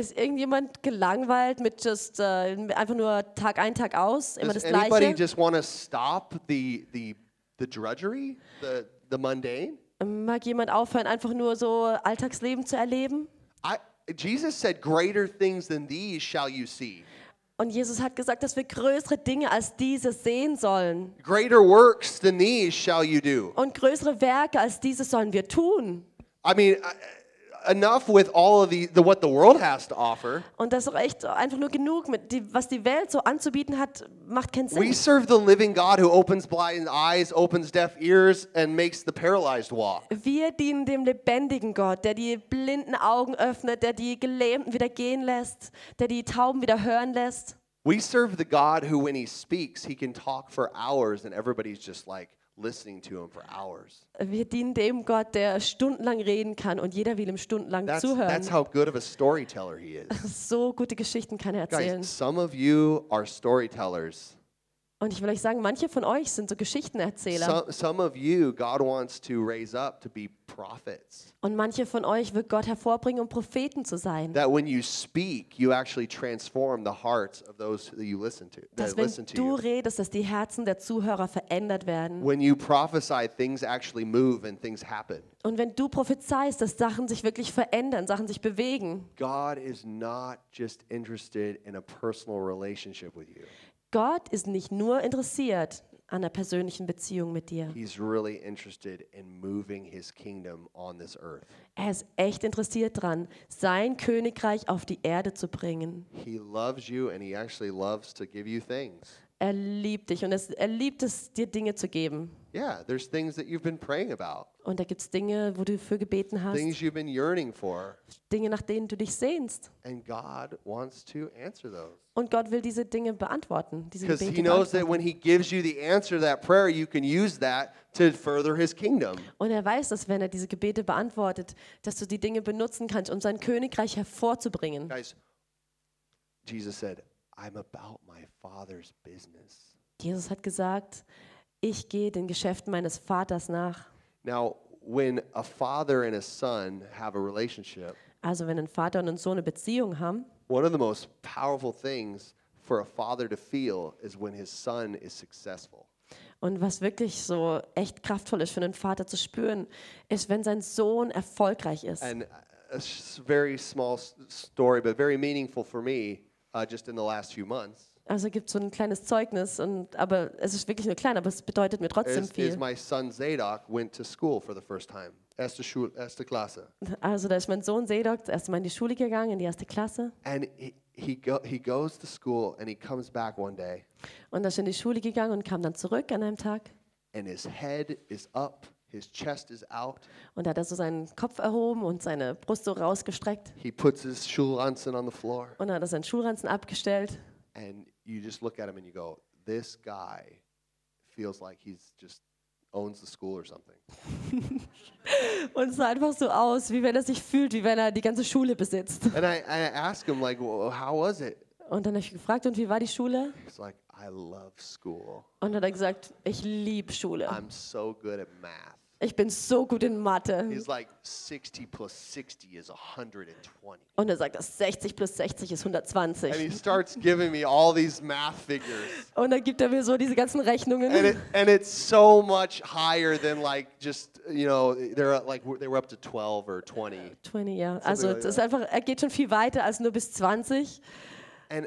Ist irgendjemand gelangweilt mit just, äh, einfach nur Tag ein, Tag aus, immer Does das anybody Gleiche? just want to stop the, the, the drudgery, the, the mundane? Mag jemand aufhören, einfach nur so Alltagsleben zu erleben? I, Jesus said, Greater things than these shall you see. Und Jesus hat gesagt, dass wir größere Dinge als diese sehen sollen. Greater works than these shall you do. Und größere Werke als diese sollen wir tun. I mean, uh, enough with all of the, the what the world has to offer. Und das echt einfach nur genug, mit die, was die Welt so anzubieten hat, macht keinen We serve the living God who opens blind eyes, opens deaf ears, and makes the paralyzed walk. Wir dienen dem lebendigen Gott, der die blinden Augen öffnet, der die Gelähmten wieder gehen lässt, der die Tauben wieder hören lässt. We serve the God who, when he speaks, he can talk for hours, and everybody's just like listening to him for hours. Wir dienen dem Gott, der stundenlang reden kann und jeder will ihm stundenlang That's, zuhören. that's how good of a storyteller he is. [laughs] So gute Geschichten kann er erzählen. Guys, some of you are storytellers. Und ich will euch sagen, manche von euch sind so Geschichtenerzähler. Some, some of you, God wants to raise up to be prophets. Und manche von euch wird Gott hervorbringen, um Propheten zu sein. That when you speak, you actually transform the hearts of those that you listen to. Dass That wenn listen to du you. redest, dass die Herzen der Zuhörer verändert werden. When you prophesy, things actually move and things happen. Und wenn du prophezeist, dass Sachen sich wirklich verändern, Sachen sich bewegen. God is not just interested in a personal relationship with you. Gott ist nicht nur interessiert an einer persönlichen Beziehung mit dir. He's really interested in moving his kingdom on this earth. Er ist echt interessiert dran, sein Königreich auf die Erde zu bringen. He loves you and he actually loves to give you things. Er liebt dich und es, er liebt es, dir Dinge zu geben. Yeah, there's things that you've been praying about, Und da gibt es Dinge, wo du für gebeten hast, things you've been yearning for, Dinge, nach denen du dich sehnst. and God wants to answer those. Und Gott will diese Dinge beantworten, diese Because he Gebete knows that beantworten. when he gives you the answer to that prayer, you can use that to further his kingdom. Und er weiß, dass wenn er diese Gebete beantwortet, dass du die Dinge benutzen kannst, um sein Königreich hervorzubringen. Guys, Jesus said, I'm about my father's business. Jesus hat gesagt, ich gehe den Geschäften meines Vaters nach. Now, when a father and a son have a relationship, Also wenn ein Vater und ein Sohn eine Beziehung haben, one of the most powerful things for a father to feel is when his son is successful. und was wirklich so echt kraftvoll ist für einen Vater zu spüren, ist, wenn sein Sohn erfolgreich ist. And a s- very small s- story, but very meaningful for me, uh, just in the last few months, Also gibt so ein kleines Zeugnis, und, aber es ist wirklich nur klein, aber es bedeutet mir trotzdem is, is viel. my son Zadok went to school for the first time. Erste, Schul erste Klasse. Also da ist mein Sohn Sedok das erste Mal in die Schule gegangen, in die erste Klasse. And he, he, go, he goes to school and he comes back one day Und da ist er in die Schule gegangen und kam dann zurück an einem Tag. and his head is up, his chest is out. Und da hat er so seinen Kopf erhoben und seine Brust so rausgestreckt. He puts his Schulranzen on the floor Und dann hat er seinen Schulranzen abgestellt. and you just look at him and you go, this guy feels like he's just owns the school or something. [laughs] Und es sah einfach so aus, wie wenn er sich fühlt, wie wenn er die ganze Schule besitzt. And I, I ask him like, well, how was it? Und dann habe ich gefragt, und wie war die Schule? He's like, I love school. Und dann hat er gesagt, ich liebe Schule. I'm so good at math. Ich bin so gut in Mathe. He's like, 60 plus 60 is 120. Und er sagt, dass 60 plus 60 ist And he 120. starts giving me all these math figures. Und dann gibt er mir so diese ganzen And, Rechnungen. it, and it's so much higher than like just, you know, they're like, they were up to 12 or 20. 20, ja. Also like das ist einfach, er geht schon viel weiter als nur bis 20. And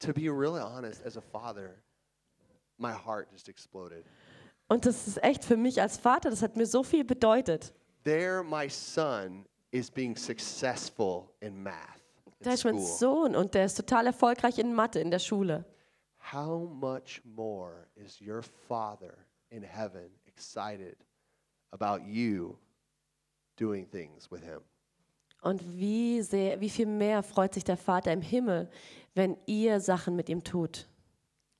to be really honest, as a father, my heart just exploded. Und das ist echt für mich als Vater, das hat mir so viel bedeutet. There, my son is being successful in math. Da in ist mein school. Sohn und der ist total erfolgreich in Mathe in der Schule. How much more is your Father in heaven excited about you doing things with Him? Und wie, sehr, wie viel mehr freut sich der Vater im Himmel, wenn ihr Sachen mit ihm tut.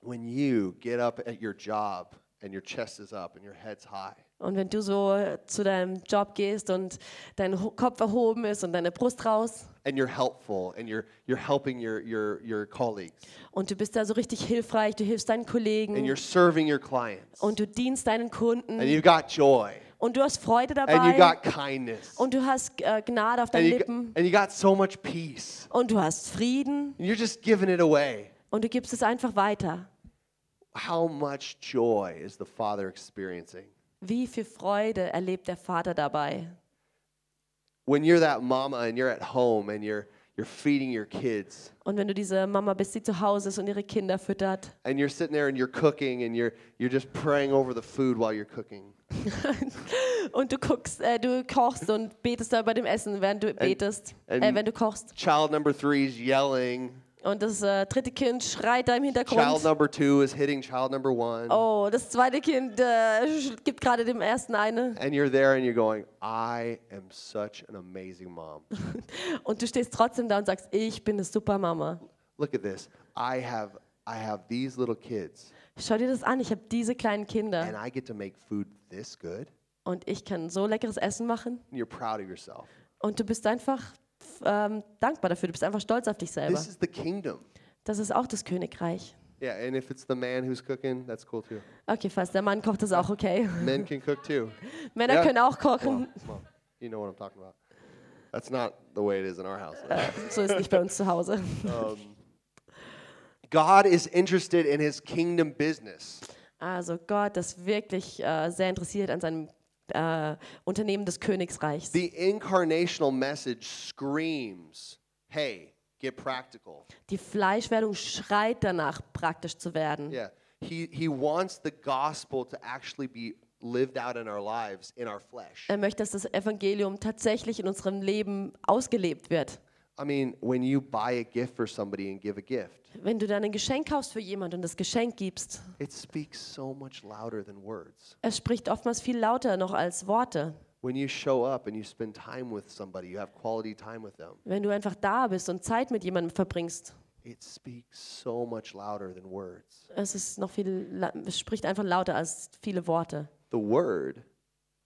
When you get up at your job and your chest is up and your head's high. Und wenn du so zu deinem Job gehst und dein Kopf erhoben ist und deine Brust raus. And you're helpful and you're, you're helping your, your, your colleagues. Und du bist da so richtig hilfreich, du hilfst deinen and Kollegen you're serving your clients. Und du dienst deinen and Kunden you've got joy. Und du hast Freude and you dabei got kindness. Und du hast äh, Gnade auf and deinen you, Lippen. and you got so much peace. Und du hast Frieden. And you're just giving it away. und du gibst es einfach weiter. How much joy is the Father experiencing? Wie viel Freude erlebt der Vater dabei? When you're that mama and you're at home and you're, you're feeding your kids Und wenn du diese Mama bist, die zu Hause ist und ihre Kinder füttert [laughs] and you're sitting there and you're cooking and you're, you're just praying over the food while you're cooking. und du guckst, äh, du kochst und betest da bei dem Essen, während du betest, and- äh, wenn du kochst. Child number three is yelling. Und das äh, dritte Kind schreit da im Child Hintergrund. number two is hitting child number one. Oh, das zweite Kind äh, gibt gerade dem ersten eine. And you're there and you're going, I am such an amazing mom. [laughs] Und du stehst trotzdem da und sagst, ich bin eine super Mama. Look at this. I have I have these little kids Schau dir das an, ich habe diese kleinen Kinder and I get to make food this good. und ich kann so leckeres Essen machen. And you're proud of yourself. Und du bist einfach ähm, dankbar dafür, du bist einfach stolz auf dich selber. This is the kingdom. Das ist auch das Königreich. Yeah, and if it's the man who's cooking, that's cool too. Okay, fast der Mann kocht, ist auch okay. Men can cook too. [laughs] Männer Ja. können auch kochen. come on. You know what I'm talking about. That's not the way it is in our house. though. So ist nicht bei uns zu Hause. [laughs] God is interested in his kingdom business. Also Gott ist wirklich äh, sehr interessiert an seinem äh, Unternehmen des Königsreichs. The incarnational message screams, hey, get practical. Die Fleischwerdung schreit danach, praktisch zu werden. Yeah. He, he wants the gospel to actually be lived out in our lives, in our flesh. Er möchte, dass das Evangelium tatsächlich in unserem Leben ausgelebt wird. I mean, when you buy a gift for somebody and give a gift, Wenn du dann ein Geschenk kaufst für jemanden und das Geschenk gibst, it speaks so much louder than words. es spricht oftmals viel lauter noch als Worte. When you show up and you spend time with somebody, you have quality time with them, Wenn du einfach da bist und Zeit mit jemandem verbringst, it speaks so much louder than words. es ist noch viel, la- es spricht einfach lauter als viele Worte. The word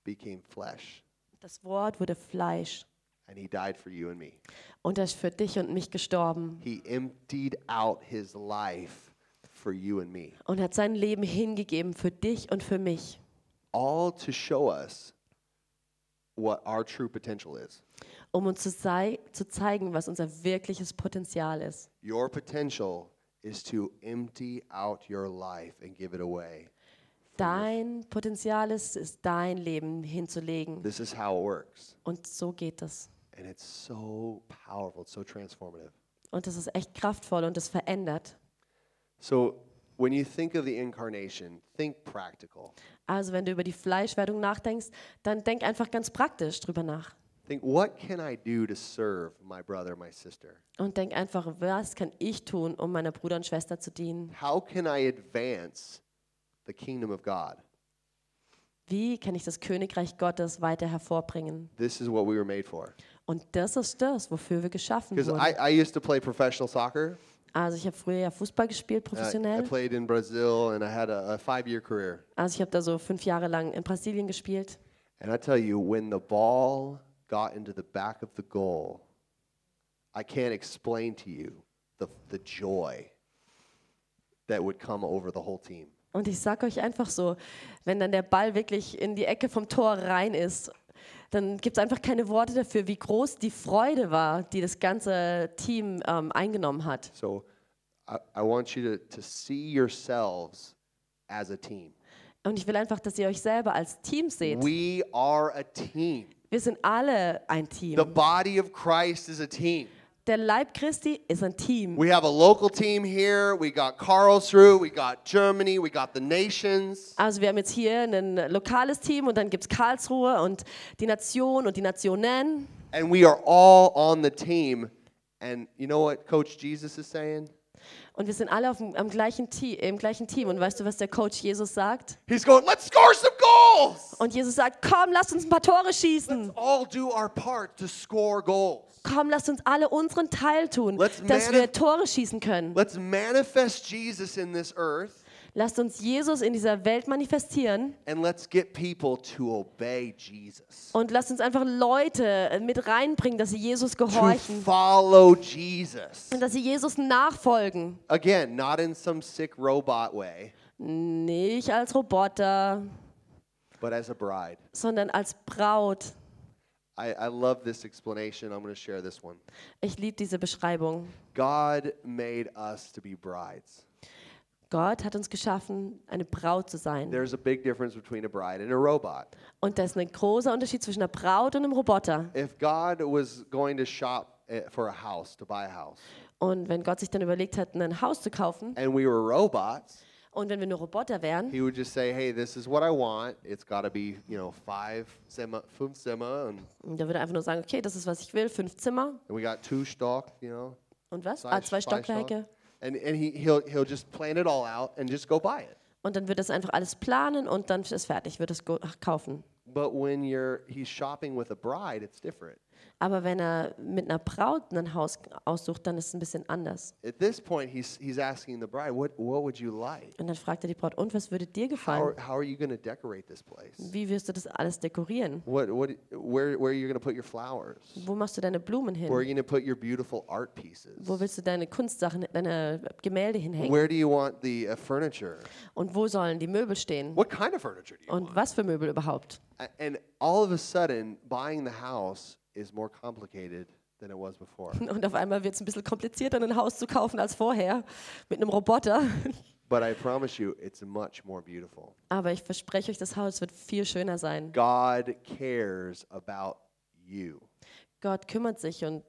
became flesh, Das Wort wurde Fleisch and he died for you and me. und er ist für dich und mich gestorben He emptied out his life for you and me, und hat sein Leben hingegeben für dich und für mich, all to show us what our true potential is. um uns zu, sei, zu zeigen, was unser wirkliches Potenzial ist. Your potential is to empty out your life and give it away. Dein Potenzial ist, ist dein Leben hinzulegen. This is how it works. Und so geht es. And it's so powerful, it's so transformative. Und das ist echt kraftvoll und es verändert. So, when you think of the incarnation, think practical. Also wenn du über die Fleischwerdung nachdenkst, dann denk einfach ganz praktisch drüber nach. Think, what can I do to serve my brother, my sister? Und denk einfach, was kann ich tun, um meiner Bruder und Schwester zu dienen? How can I advance the kingdom of God? Wie kann ich das Königreich Gottes weiter hervorbringen? This is what we were made for. Und das ist das, wofür wir geschaffen Because wurden. I, I used to play professional soccer. Also ich habe früher ja Fußball gespielt, Uh, I professionell. played in Brazil and I had a, a five year career. Also ich habe da so fünf Jahre lang in Brasilien gespielt. And I tell you, when the ball got into the back of the goal, I can't explain to you the, the joy that would come over the whole team. Und ich sage euch einfach so, wenn dann der Ball wirklich in die Ecke vom Tor rein ist, dann gibt es einfach keine Worte dafür, wie groß die Freude war, die das ganze Team ähm, eingenommen hat. So I, I want you to, to see yourselves as a team. Und ich will einfach, dass ihr euch selber als Team seht. We are a team. Wir sind alle ein The Team. body of Christ is a team. Der Leib Christi ist ein Team. We have a local team here. We got Karlsruhe. We got Germany. We got the nations. Also wir haben jetzt hier ein lokales Team und dann gibt es Karlsruhe und die Nation und die Nationen. And we are all on the team. And you know what Coach Jesus is saying? Und wir sind alle auf dem, am gleichen Team, im gleichen Team. Und weißt du, was der Coach Jesus sagt? He's going, let's score some goals. Und Jesus sagt, komm, lasst uns ein paar Tore schießen. All do our part to score goals. Komm, lasst uns alle unseren Teil tun, Let's dass wir Tore schießen können. Let's manifest Jesus in this earth Lasst uns Jesus in dieser Welt manifestieren and let's get people to obey Jesus. und lasst uns einfach Leute mit reinbringen, dass sie Jesus To gehorchen follow Jesus. und dass sie Jesus nachfolgen. Again, not in some sick robot way, Nicht als Roboter, but as a bride. sondern als Braut. I, I love this explanation. I'm going to share this one. Ich liebe diese Beschreibung. God made us to be brides. Gott hat uns geschaffen, eine Braut zu sein. There's a big difference between a bride and a robot. Und da ist ein großer Unterschied zwischen einer Braut und einem Roboter. If God was going to shop eh, for a house, to buy a house, Und wenn Gott sich dann überlegt hat, ein Haus zu kaufen, and we were robots, und wenn wir nur Roboter wären, he would just say, hey, this is what I want. It's got to be, you know, five Zimmer, fünf Zimmer, and, und der würde einfach nur sagen, okay, das ist, was ich will, fünf Zimmer. and we got two stock, you know, Und was? zwei, Ah, zwei zwei Stockwerke. And, and he, he'll, he'll just plan it all out and just go buy it. Und dann wird das einfach alles planen und dann ist fertig, wird es kaufen. But when you're, he's shopping with a bride, it's different. Aber wenn er mit einer Braut ein Haus aussucht, dann ist es ein bisschen anders. At this point, he's, he's asking the bride, what, what would you like? Und dann fragt er die Braut, und was würde dir How gefallen? are, how are you going to decorate this place? Wie wirst du das alles dekorieren? What, what, where, where are you going to put your flowers? Wo machst du deine Blumen Where are hin? you going to put your beautiful art pieces? Wo willst du deine Kunstsachen, deine Gemälde hinhängen? Where do you want the uh, furniture? Und wo sollen die Möbel stehen? What kind of furniture do you Und want? was für Möbel überhaupt? A- And all of a sudden, buying the house is more complicated than it was before. [laughs] Und auf einmal wird es ein bisschen komplizierter, ein Haus zu kaufen als vorher mit einem Roboter. [laughs] But I promise you, it's much more beautiful. Aber ich verspreche euch, das Haus wird viel schöner sein. God cares about you, Gott kümmert sich und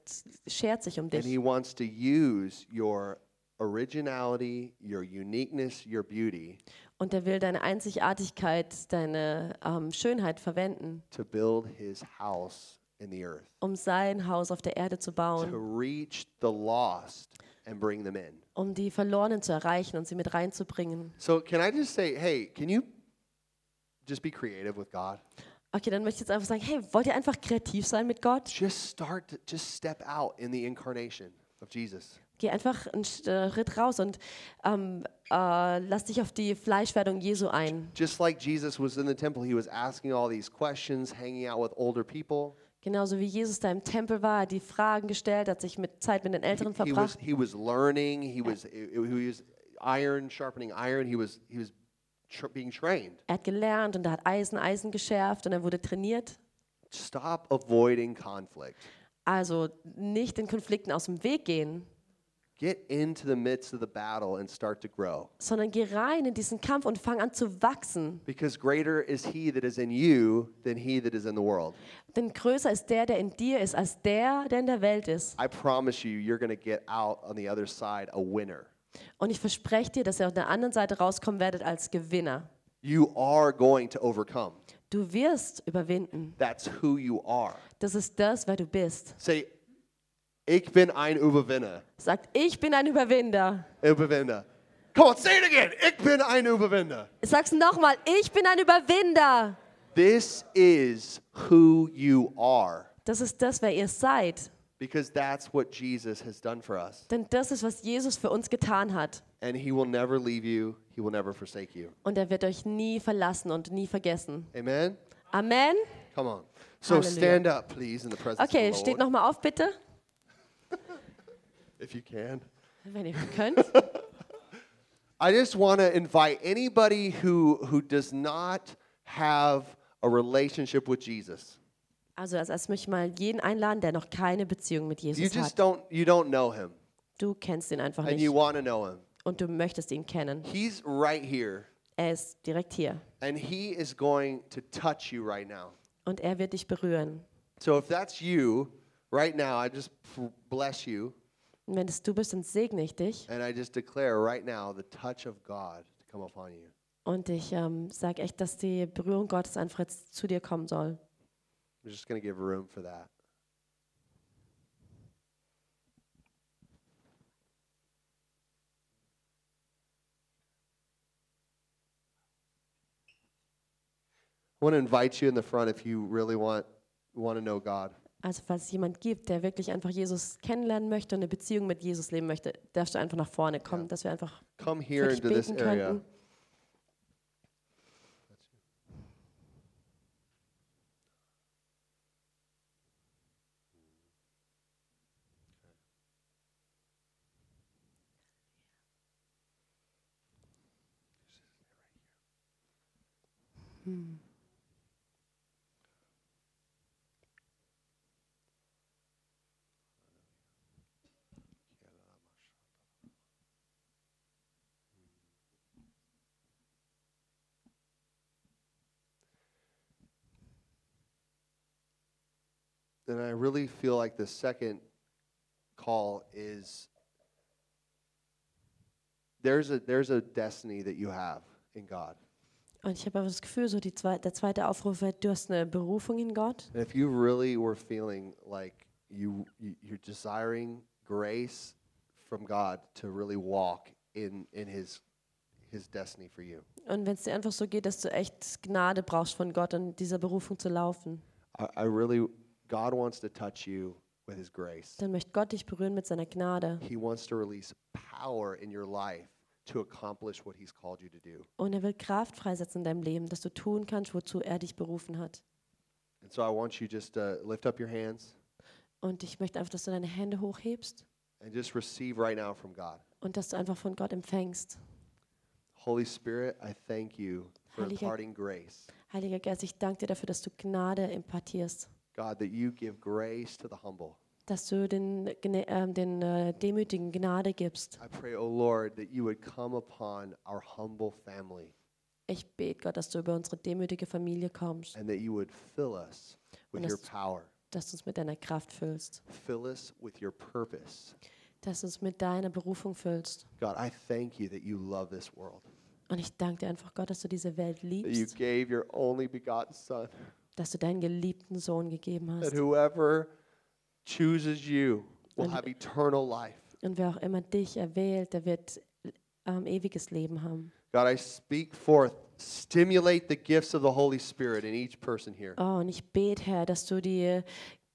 schert sich um and dich. He wants to use your originality, your uniqueness, your beauty Und er will deine Einzigartigkeit, deine ähm, Schönheit verwenden, to build His house in the earth, um sein Haus auf der Erde zu to bauen, reach the lost and bring them in. um die Verlorenen zu erreichen und sie mit reinzubringen. So, can I just say, hey, can you just be creative with God? Okay, dann möchte ich jetzt einfach sagen, hey, wollt ihr einfach kreativ sein mit Gott? Just start, to, just step out in the incarnation of Jesus. Geh einfach einen Schritt raus und ähm, äh, lass dich auf die Fleischwerdung Jesu ein. Just like Jesus was in the temple, he was asking all these questions, hanging out with older people. Genauso wie Jesus da im Tempel war, hat die Fragen gestellt, hat sich mit Zeit mit den Älteren He was, verbracht. he was learning. He was, he was iron sharpening iron. He was, he was being trained. Er hat gelernt und er hat Eisen, Eisen geschärft und er wurde trainiert. Stop avoiding conflict. Also nicht den Konflikten aus dem Weg gehen, Get into the midst of the battle and start to grow. sondern geh rein in diesen Kampf und fang an zu wachsen. Because greater is he that is in you than he that is in the world. Denn größer ist der, der in dir ist, als der, der in der Welt ist. I promise you, you're going to get out on the other side a winner. Und ich verspreche dir, dass ihr auf der anderen Seite rauskommen werdet als Gewinner. You are going to overcome. Du wirst überwinden. That's who you are. Das ist das, wer du bist. Say, ich bin ein Überwinner. Sagt, ich bin ein Überwinder. Überwinder. Come on, say it again. Ich bin ein Überwinder. Sag's nochmal, ich bin ein Überwinder. This is who you are Das ist das, wer ihr seid. because that's what Jesus has done for us. Denn das ist, was Jesus für uns getan hat. And he will never leave you, he will never forsake you. Und er wird euch nie verlassen und nie vergessen. Amen? Amen. Come on. So Halleluja. stand up, please, in the presence Okay, of the steht Lord, nochmal auf, bitte, [laughs] if you can. wenn ihr könnt. I just want to invite anybody who, who does not have a relationship with Jesus. Also als erstes möchte ich mal jeden einladen, der noch keine Beziehung mit You Jesus just hat. don't you don't know him Du kennst ihn einfach and nicht you want to know him. und du möchtest ihn kennen. He's right here Er ist direkt hier and he is going to touch you right now. und er wird dich berühren. So if that's you right now, I just bless you. Wenn es du bist, dann segne ich dich. And I just declare right now the touch of God to come upon you. Und ich ähm, sage echt, dass die Berührung Gottes einfach jetzt zu dir kommen soll. I'm just going to give room for that. I want to invite you in the front if you really want want to know God. Also falls es jemand gibt, der wirklich einfach Jesus kennenlernen möchte und eine Beziehung mit Jesus leben möchte, darfst du einfach nach vorne kommen, dass wir einfach Come here für dich into this area. könnten. And I really feel like the second call is there's a there's a destiny that you have in God. Und ich habe aber das Gefühl, so die zwei, der zweite Aufruf wird, du hast eine Berufung in Gott. And if you really were feeling like you, you you're desiring grace from God to really walk in in his his destiny for you. Und wenn es dir einfach so geht, dass du echt Gnade brauchst von Gott, in dieser Berufung zu laufen, I, I really God wants to touch you with his grace. dann möchte Gott dich berühren mit seiner Gnade. He wants to release power in your life to accomplish what he's called you to do. Und er will Kraft freisetzen in deinem Leben, dass du tun kannst, wozu er dich berufen hat. And so I want you just to lift up your hands Und ich möchte einfach, dass du deine Hände hochhebst and just receive right now from God. und dass du einfach von Gott empfängst. Holy Spirit, I thank you for Heiliger- imparting grace. Heiliger Geist, ich danke dir dafür, dass du Gnade impartierst, God, that you give grace to the humble. dass du den, ähm, den äh, Demütigen Gnade gibst. I pray, oh Lord, that you would come upon our humble family Ich bete Gott, dass du über unsere demütige Familie kommst, and that you would fill us with Und your dass- power. dass du uns mit deiner Kraft füllst, Fill us with your purpose. dass du uns mit deiner Berufung füllst. God, I thank you that you love this world, Und ich danke dir einfach, Gott, dass du diese Welt that you liebst, gave your only begotten Son, dass du deinen geliebten Sohn gegeben that hast. whoever chooses you will Und- have eternal life. Und wer auch immer dich erwählt, der wird ähm, ewiges Leben haben. God, I speak forth, stimulate the gifts of the Holy Spirit in each person here. Oh, und ich bete, Herr, dass du die,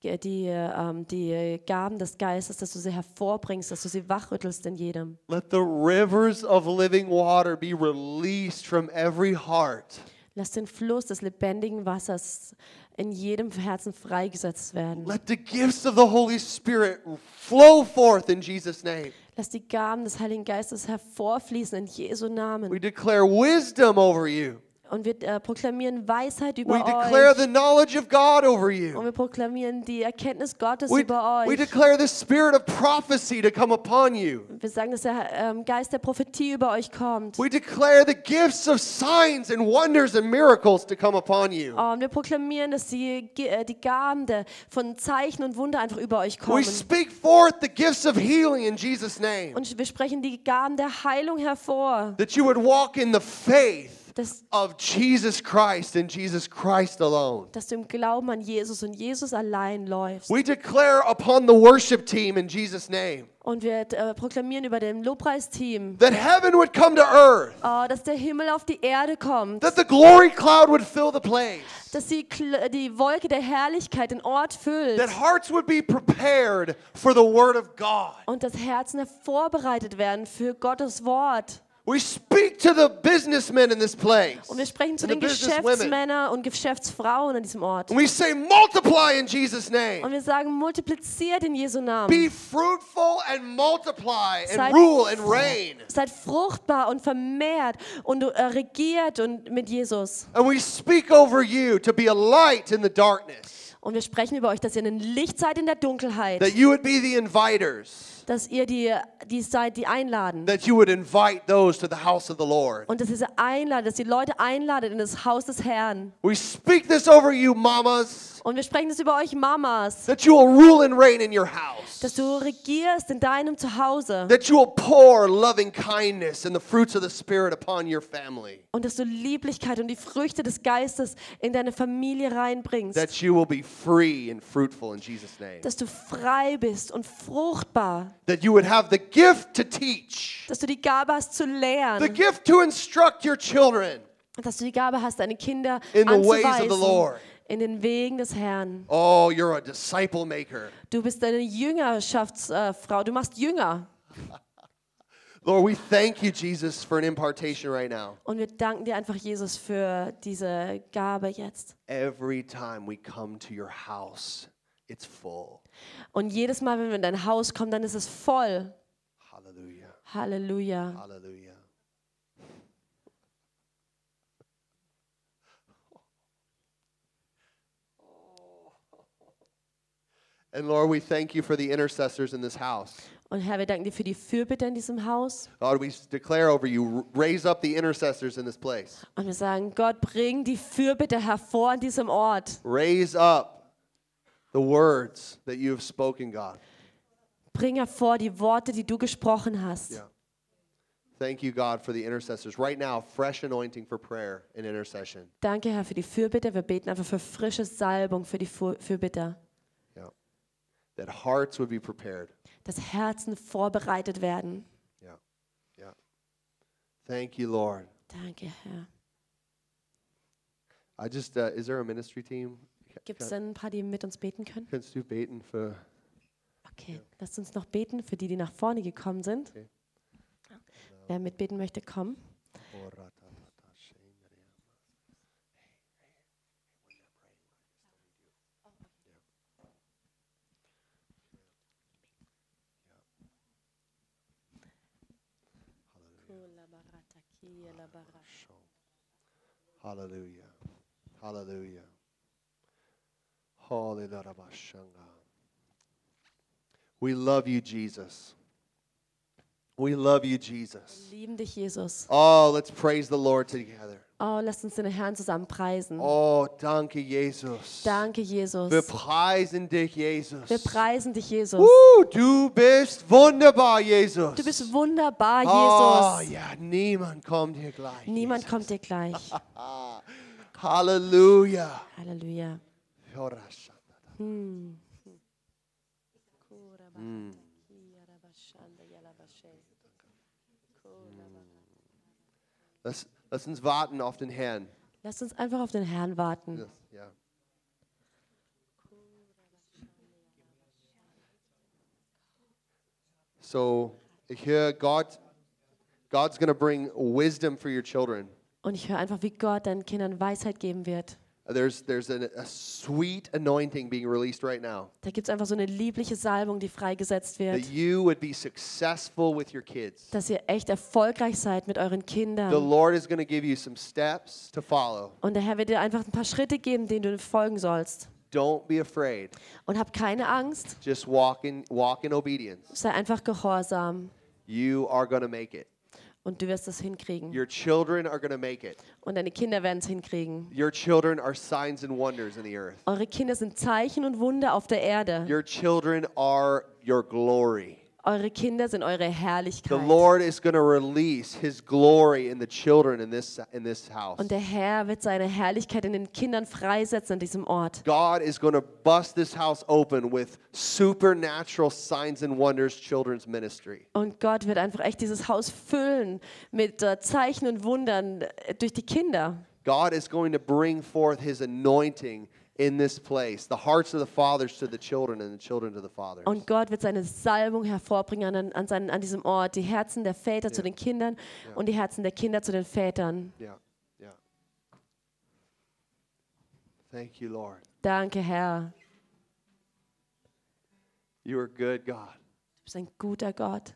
die, ähm, die Gaben des Geistes, dass du sie hervorbringst, dass du sie wachrüttelst in jedem. Let the rivers of living water be released from every heart. Lass den Fluss des lebendigen Wassers in jedem Herzen freigesetzt werden. Let the gifts of the Holy Spirit flow forth in Jesus' name. Lass die Gaben des Heiligen Geistes hervorfließen in Jesu We Namen. declare wisdom over you. Und wir äh, proklamieren Weisheit We über declare euch. the knowledge of God over Und you. wir proklamieren die Erkenntnis Gottes We, über we euch. declare the spirit of prophecy to come upon you. Wir sagen, dass der ähm, Geist der Prophetie über euch kommt. We declare the gifts of signs and wonders and miracles to come upon you. Oh, und wir proklamieren, dass die, Ge- äh, die Gaben der, von Zeichen und Wunder einfach über euch We kommen. speak forth the gifts of healing in Jesus' name. Und wir sprechen die Gaben der Heilung hervor. That you would walk in the faith Dass, of Jesus Christ and Jesus Christ alone. dass du im Glauben an Jesus und Jesus allein läufst. We declare upon the worship team in Jesus' name Und wir äh, proklamieren über dem Lobpreisteam, that heaven would come to earth, oh, dass der Himmel auf die Erde kommt. that the glory cloud would fill the place, Dass die, Kl- äh, die Wolke der Herrlichkeit den Ort füllt. that hearts would be prepared for the word of God. Und dass Herzen vorbereitet werden für Gottes Wort. We speak to the businessmen in this place. Und wir sprechen zu den. Geschäftsmännern und Geschäftsfrauen an diesem Ort. And we say, multiply in Jesus' Und name. wir sagen, multipliziert in Jesu Namen. Be fruitful and multiply and Seid- rule and reign. Seid fruchtbar und vermehrt und äh, regiert und mit Jesus. And we speak over you to be a light in the darkness, Und wir sprechen über euch, dass ihr ein Licht seid in der Dunkelheit, that you would be the inviters, dass ihr die, die seid, die einladen. that you would invite those to the house of the Lord. Und dass ihr einladet, dass ihr Leute einladet in das Haus des Herrn. We speak this over you, mamas, Und wir sprechen das über euch Mamas, that you will rule and reign in your house, dass du regierst in deinem Zuhause that you will pour loving kindness and the fruits of the Spirit upon your family, und dass du Lieblichkeit und die Früchte des Geistes in deine Familie reinbringst. that you will be free and fruitful in Jesus' name, Dass du frei bist und fruchtbar, that you would have the gift to teach, dass du die Gabe hast zu lehren. the gift to instruct your children, dass du die Gabe hast, deine Kinder In the ways of the Lord. in den Wegen des Herrn. Oh, you're a disciple maker. Du bist eine Jüngerschaftsfrau, du machst Jünger. [laughs] Lord, we thank you, Jesus, for an impartation right now. Und wir danken dir einfach, Jesus, für diese Gabe jetzt. Every time we come to your house, it's full. Und jedes Mal, wenn wir in dein Haus kommen, dann ist es voll. Hallelujah. Halleluja. Hallelujah. And Lord, we thank you for the intercessors in this house. Und Herr, wir danken dir für die Fürbitte in diesem Haus. God, we declare over you, raise up the intercessors in this place. Und wir sagen, Gott, bring die Fürbitte hervor an diesem Ort. Raise up the words that you have spoken, God. Bring hervor die Worte, die du gesprochen hast. Yeah. Thank you, God, for the intercessors. Right now, fresh anointing for prayer and intercession. Danke, Herr, für die Fürbitte. Wir beten einfach für frische Salbung für die Fu- Fürbitter. Yeah. That hearts would be prepared. Dass Herzen vorbereitet werden. Yeah. Yeah. Thank you, Lord. Danke, Herr. I just, uh, is there a ministry team? Gibt es denn ein paar, die mit uns beten können? Kannst du beten für, Okay, lasst uns noch beten für die, die nach vorne gekommen sind. Okay. Wer mitbeten möchte, komm. Hallelujah. Hallelujah. We love you, Jesus. We love you, Jesus. Wir lieben dich, Jesus. Oh, let's praise the Lord together. Oh, lasst uns den Herrn zusammen preisen. Oh, danke, Jesus. Danke, Jesus. Wir preisen dich, Jesus. Wir preisen dich, Jesus. Woo, du bist wunderbar, Jesus. Du bist wunderbar, Oh, Jesus. ja, niemand kommt hier gleich. Niemand kommt dir gleich. [laughs] Halleluja. Halleluja. Lass, lass uns warten auf den Herrn. Lasst uns einfach auf den Herrn warten. Yes, ja. So, ich höre, Gott, God's going to bring wisdom for your children. Und ich höre einfach, wie Gott deinen Kindern Weisheit geben wird. There's, there's a, a sweet anointing being released right now. Da gibt es einfach so eine liebliche Salbung, die freigesetzt wird. That you would be successful with your kids. Dass ihr echt erfolgreich seid mit euren The Kindern. Lord is going to give you some steps to follow. Und der Herr wird dir einfach ein paar Schritte geben, denen du folgen sollst. Don't be afraid. Und hab keine Angst. Just walk in, walk in obedience. Sei einfach gehorsam. You are going to make it. Und du wirst es hinkriegen. Your children are going to make it. Und deine Kinder werden es hinkriegen. Your children are signs and wonders in the earth. Eure Kinder sind Zeichen und Wunder auf der Erde. Your children are your glory. Eure Kinder sind eure The Herrlichkeit. Lord is going to release his glory in the children in this in this house. Und der Herr wird seine Herrlichkeit in den Kindern freisetzen an diesem Ort. God is going to bust this house open with supernatural signs and wonders children's ministry. Und Gott wird einfach echt dieses Haus füllen mit äh, Zeichen und Wundern äh, durch die Kinder. God is going to bring forth his anointing in this place. The hearts of the fathers to the children and the children to the fathers. Und Gott wird seine Salbung hervorbringen an, an, seinen, an diesem Ort. Die Herzen der Väter zu den Kindern und die Herzen der Kinder zu den Vätern. Yeah. Yeah. Thank you, Lord. Danke, Herr. You are good, God. Du bist ein guter Gott.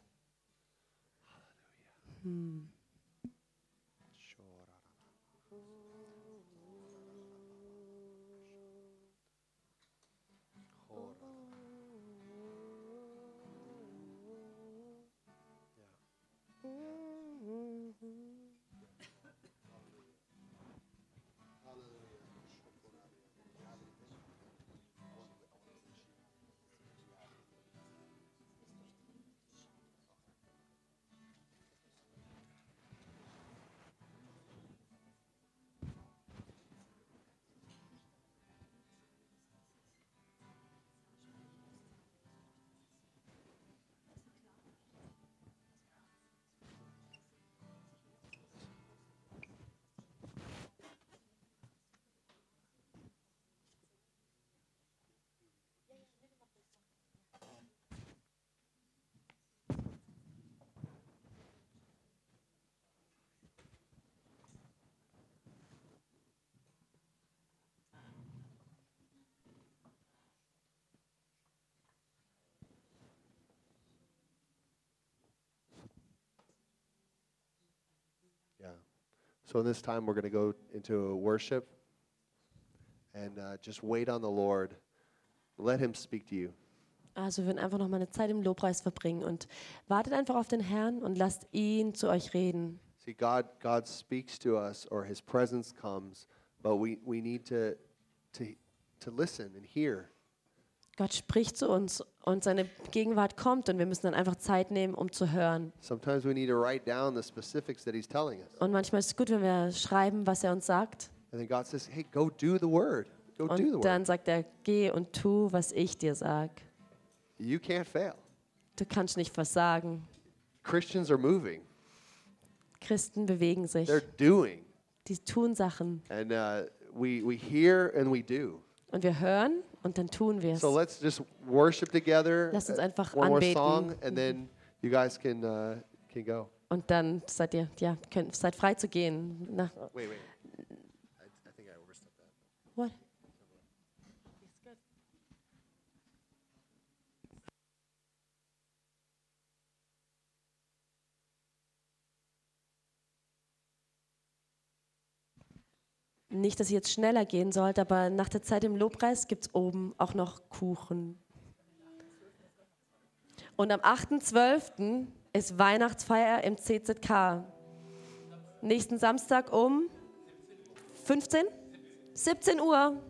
So in this time, we're going to go into a worship and uh, just wait on the Lord. Let Him speak to you. Also wir werden einfach noch mal eine Zeit im Lobpreis verbringen und wartet einfach auf den Herrn und lasst ihn zu euch reden. See, God, God speaks to us, or His presence comes, but we, we need to, to, to listen and hear. Gott spricht zu uns und seine Gegenwart kommt und wir müssen dann einfach Zeit nehmen, um zu hören. Sometimes we need to write down the specifics that He's telling us. Und manchmal ist es gut, wenn wir schreiben, was er uns sagt. And then God says, hey, go do the word. Go do the Und dann sagt er, geh und tu, was ich dir sag. You can't fail. Du kannst nicht versagen. Christians are moving, Christen bewegen sich. they're doing. Die tun Sachen. And uh, we, we hear and we do. Und wir hören und dann tun wir es. So let's just worship together. Lass uns uh, einfach one more anbeten. song, and then you guys can, uh, can go. Und dann seid ihr, ja, könnt, seid frei zu gehen. Nach, Wait, wait. Nicht, dass ihr jetzt schneller gehen sollt, aber nach der Zeit im Lobpreis gibt es oben auch noch Kuchen. Und am 8.12. ist Weihnachtsfeier im CZK. Nächsten Samstag um 15? 17 Uhr.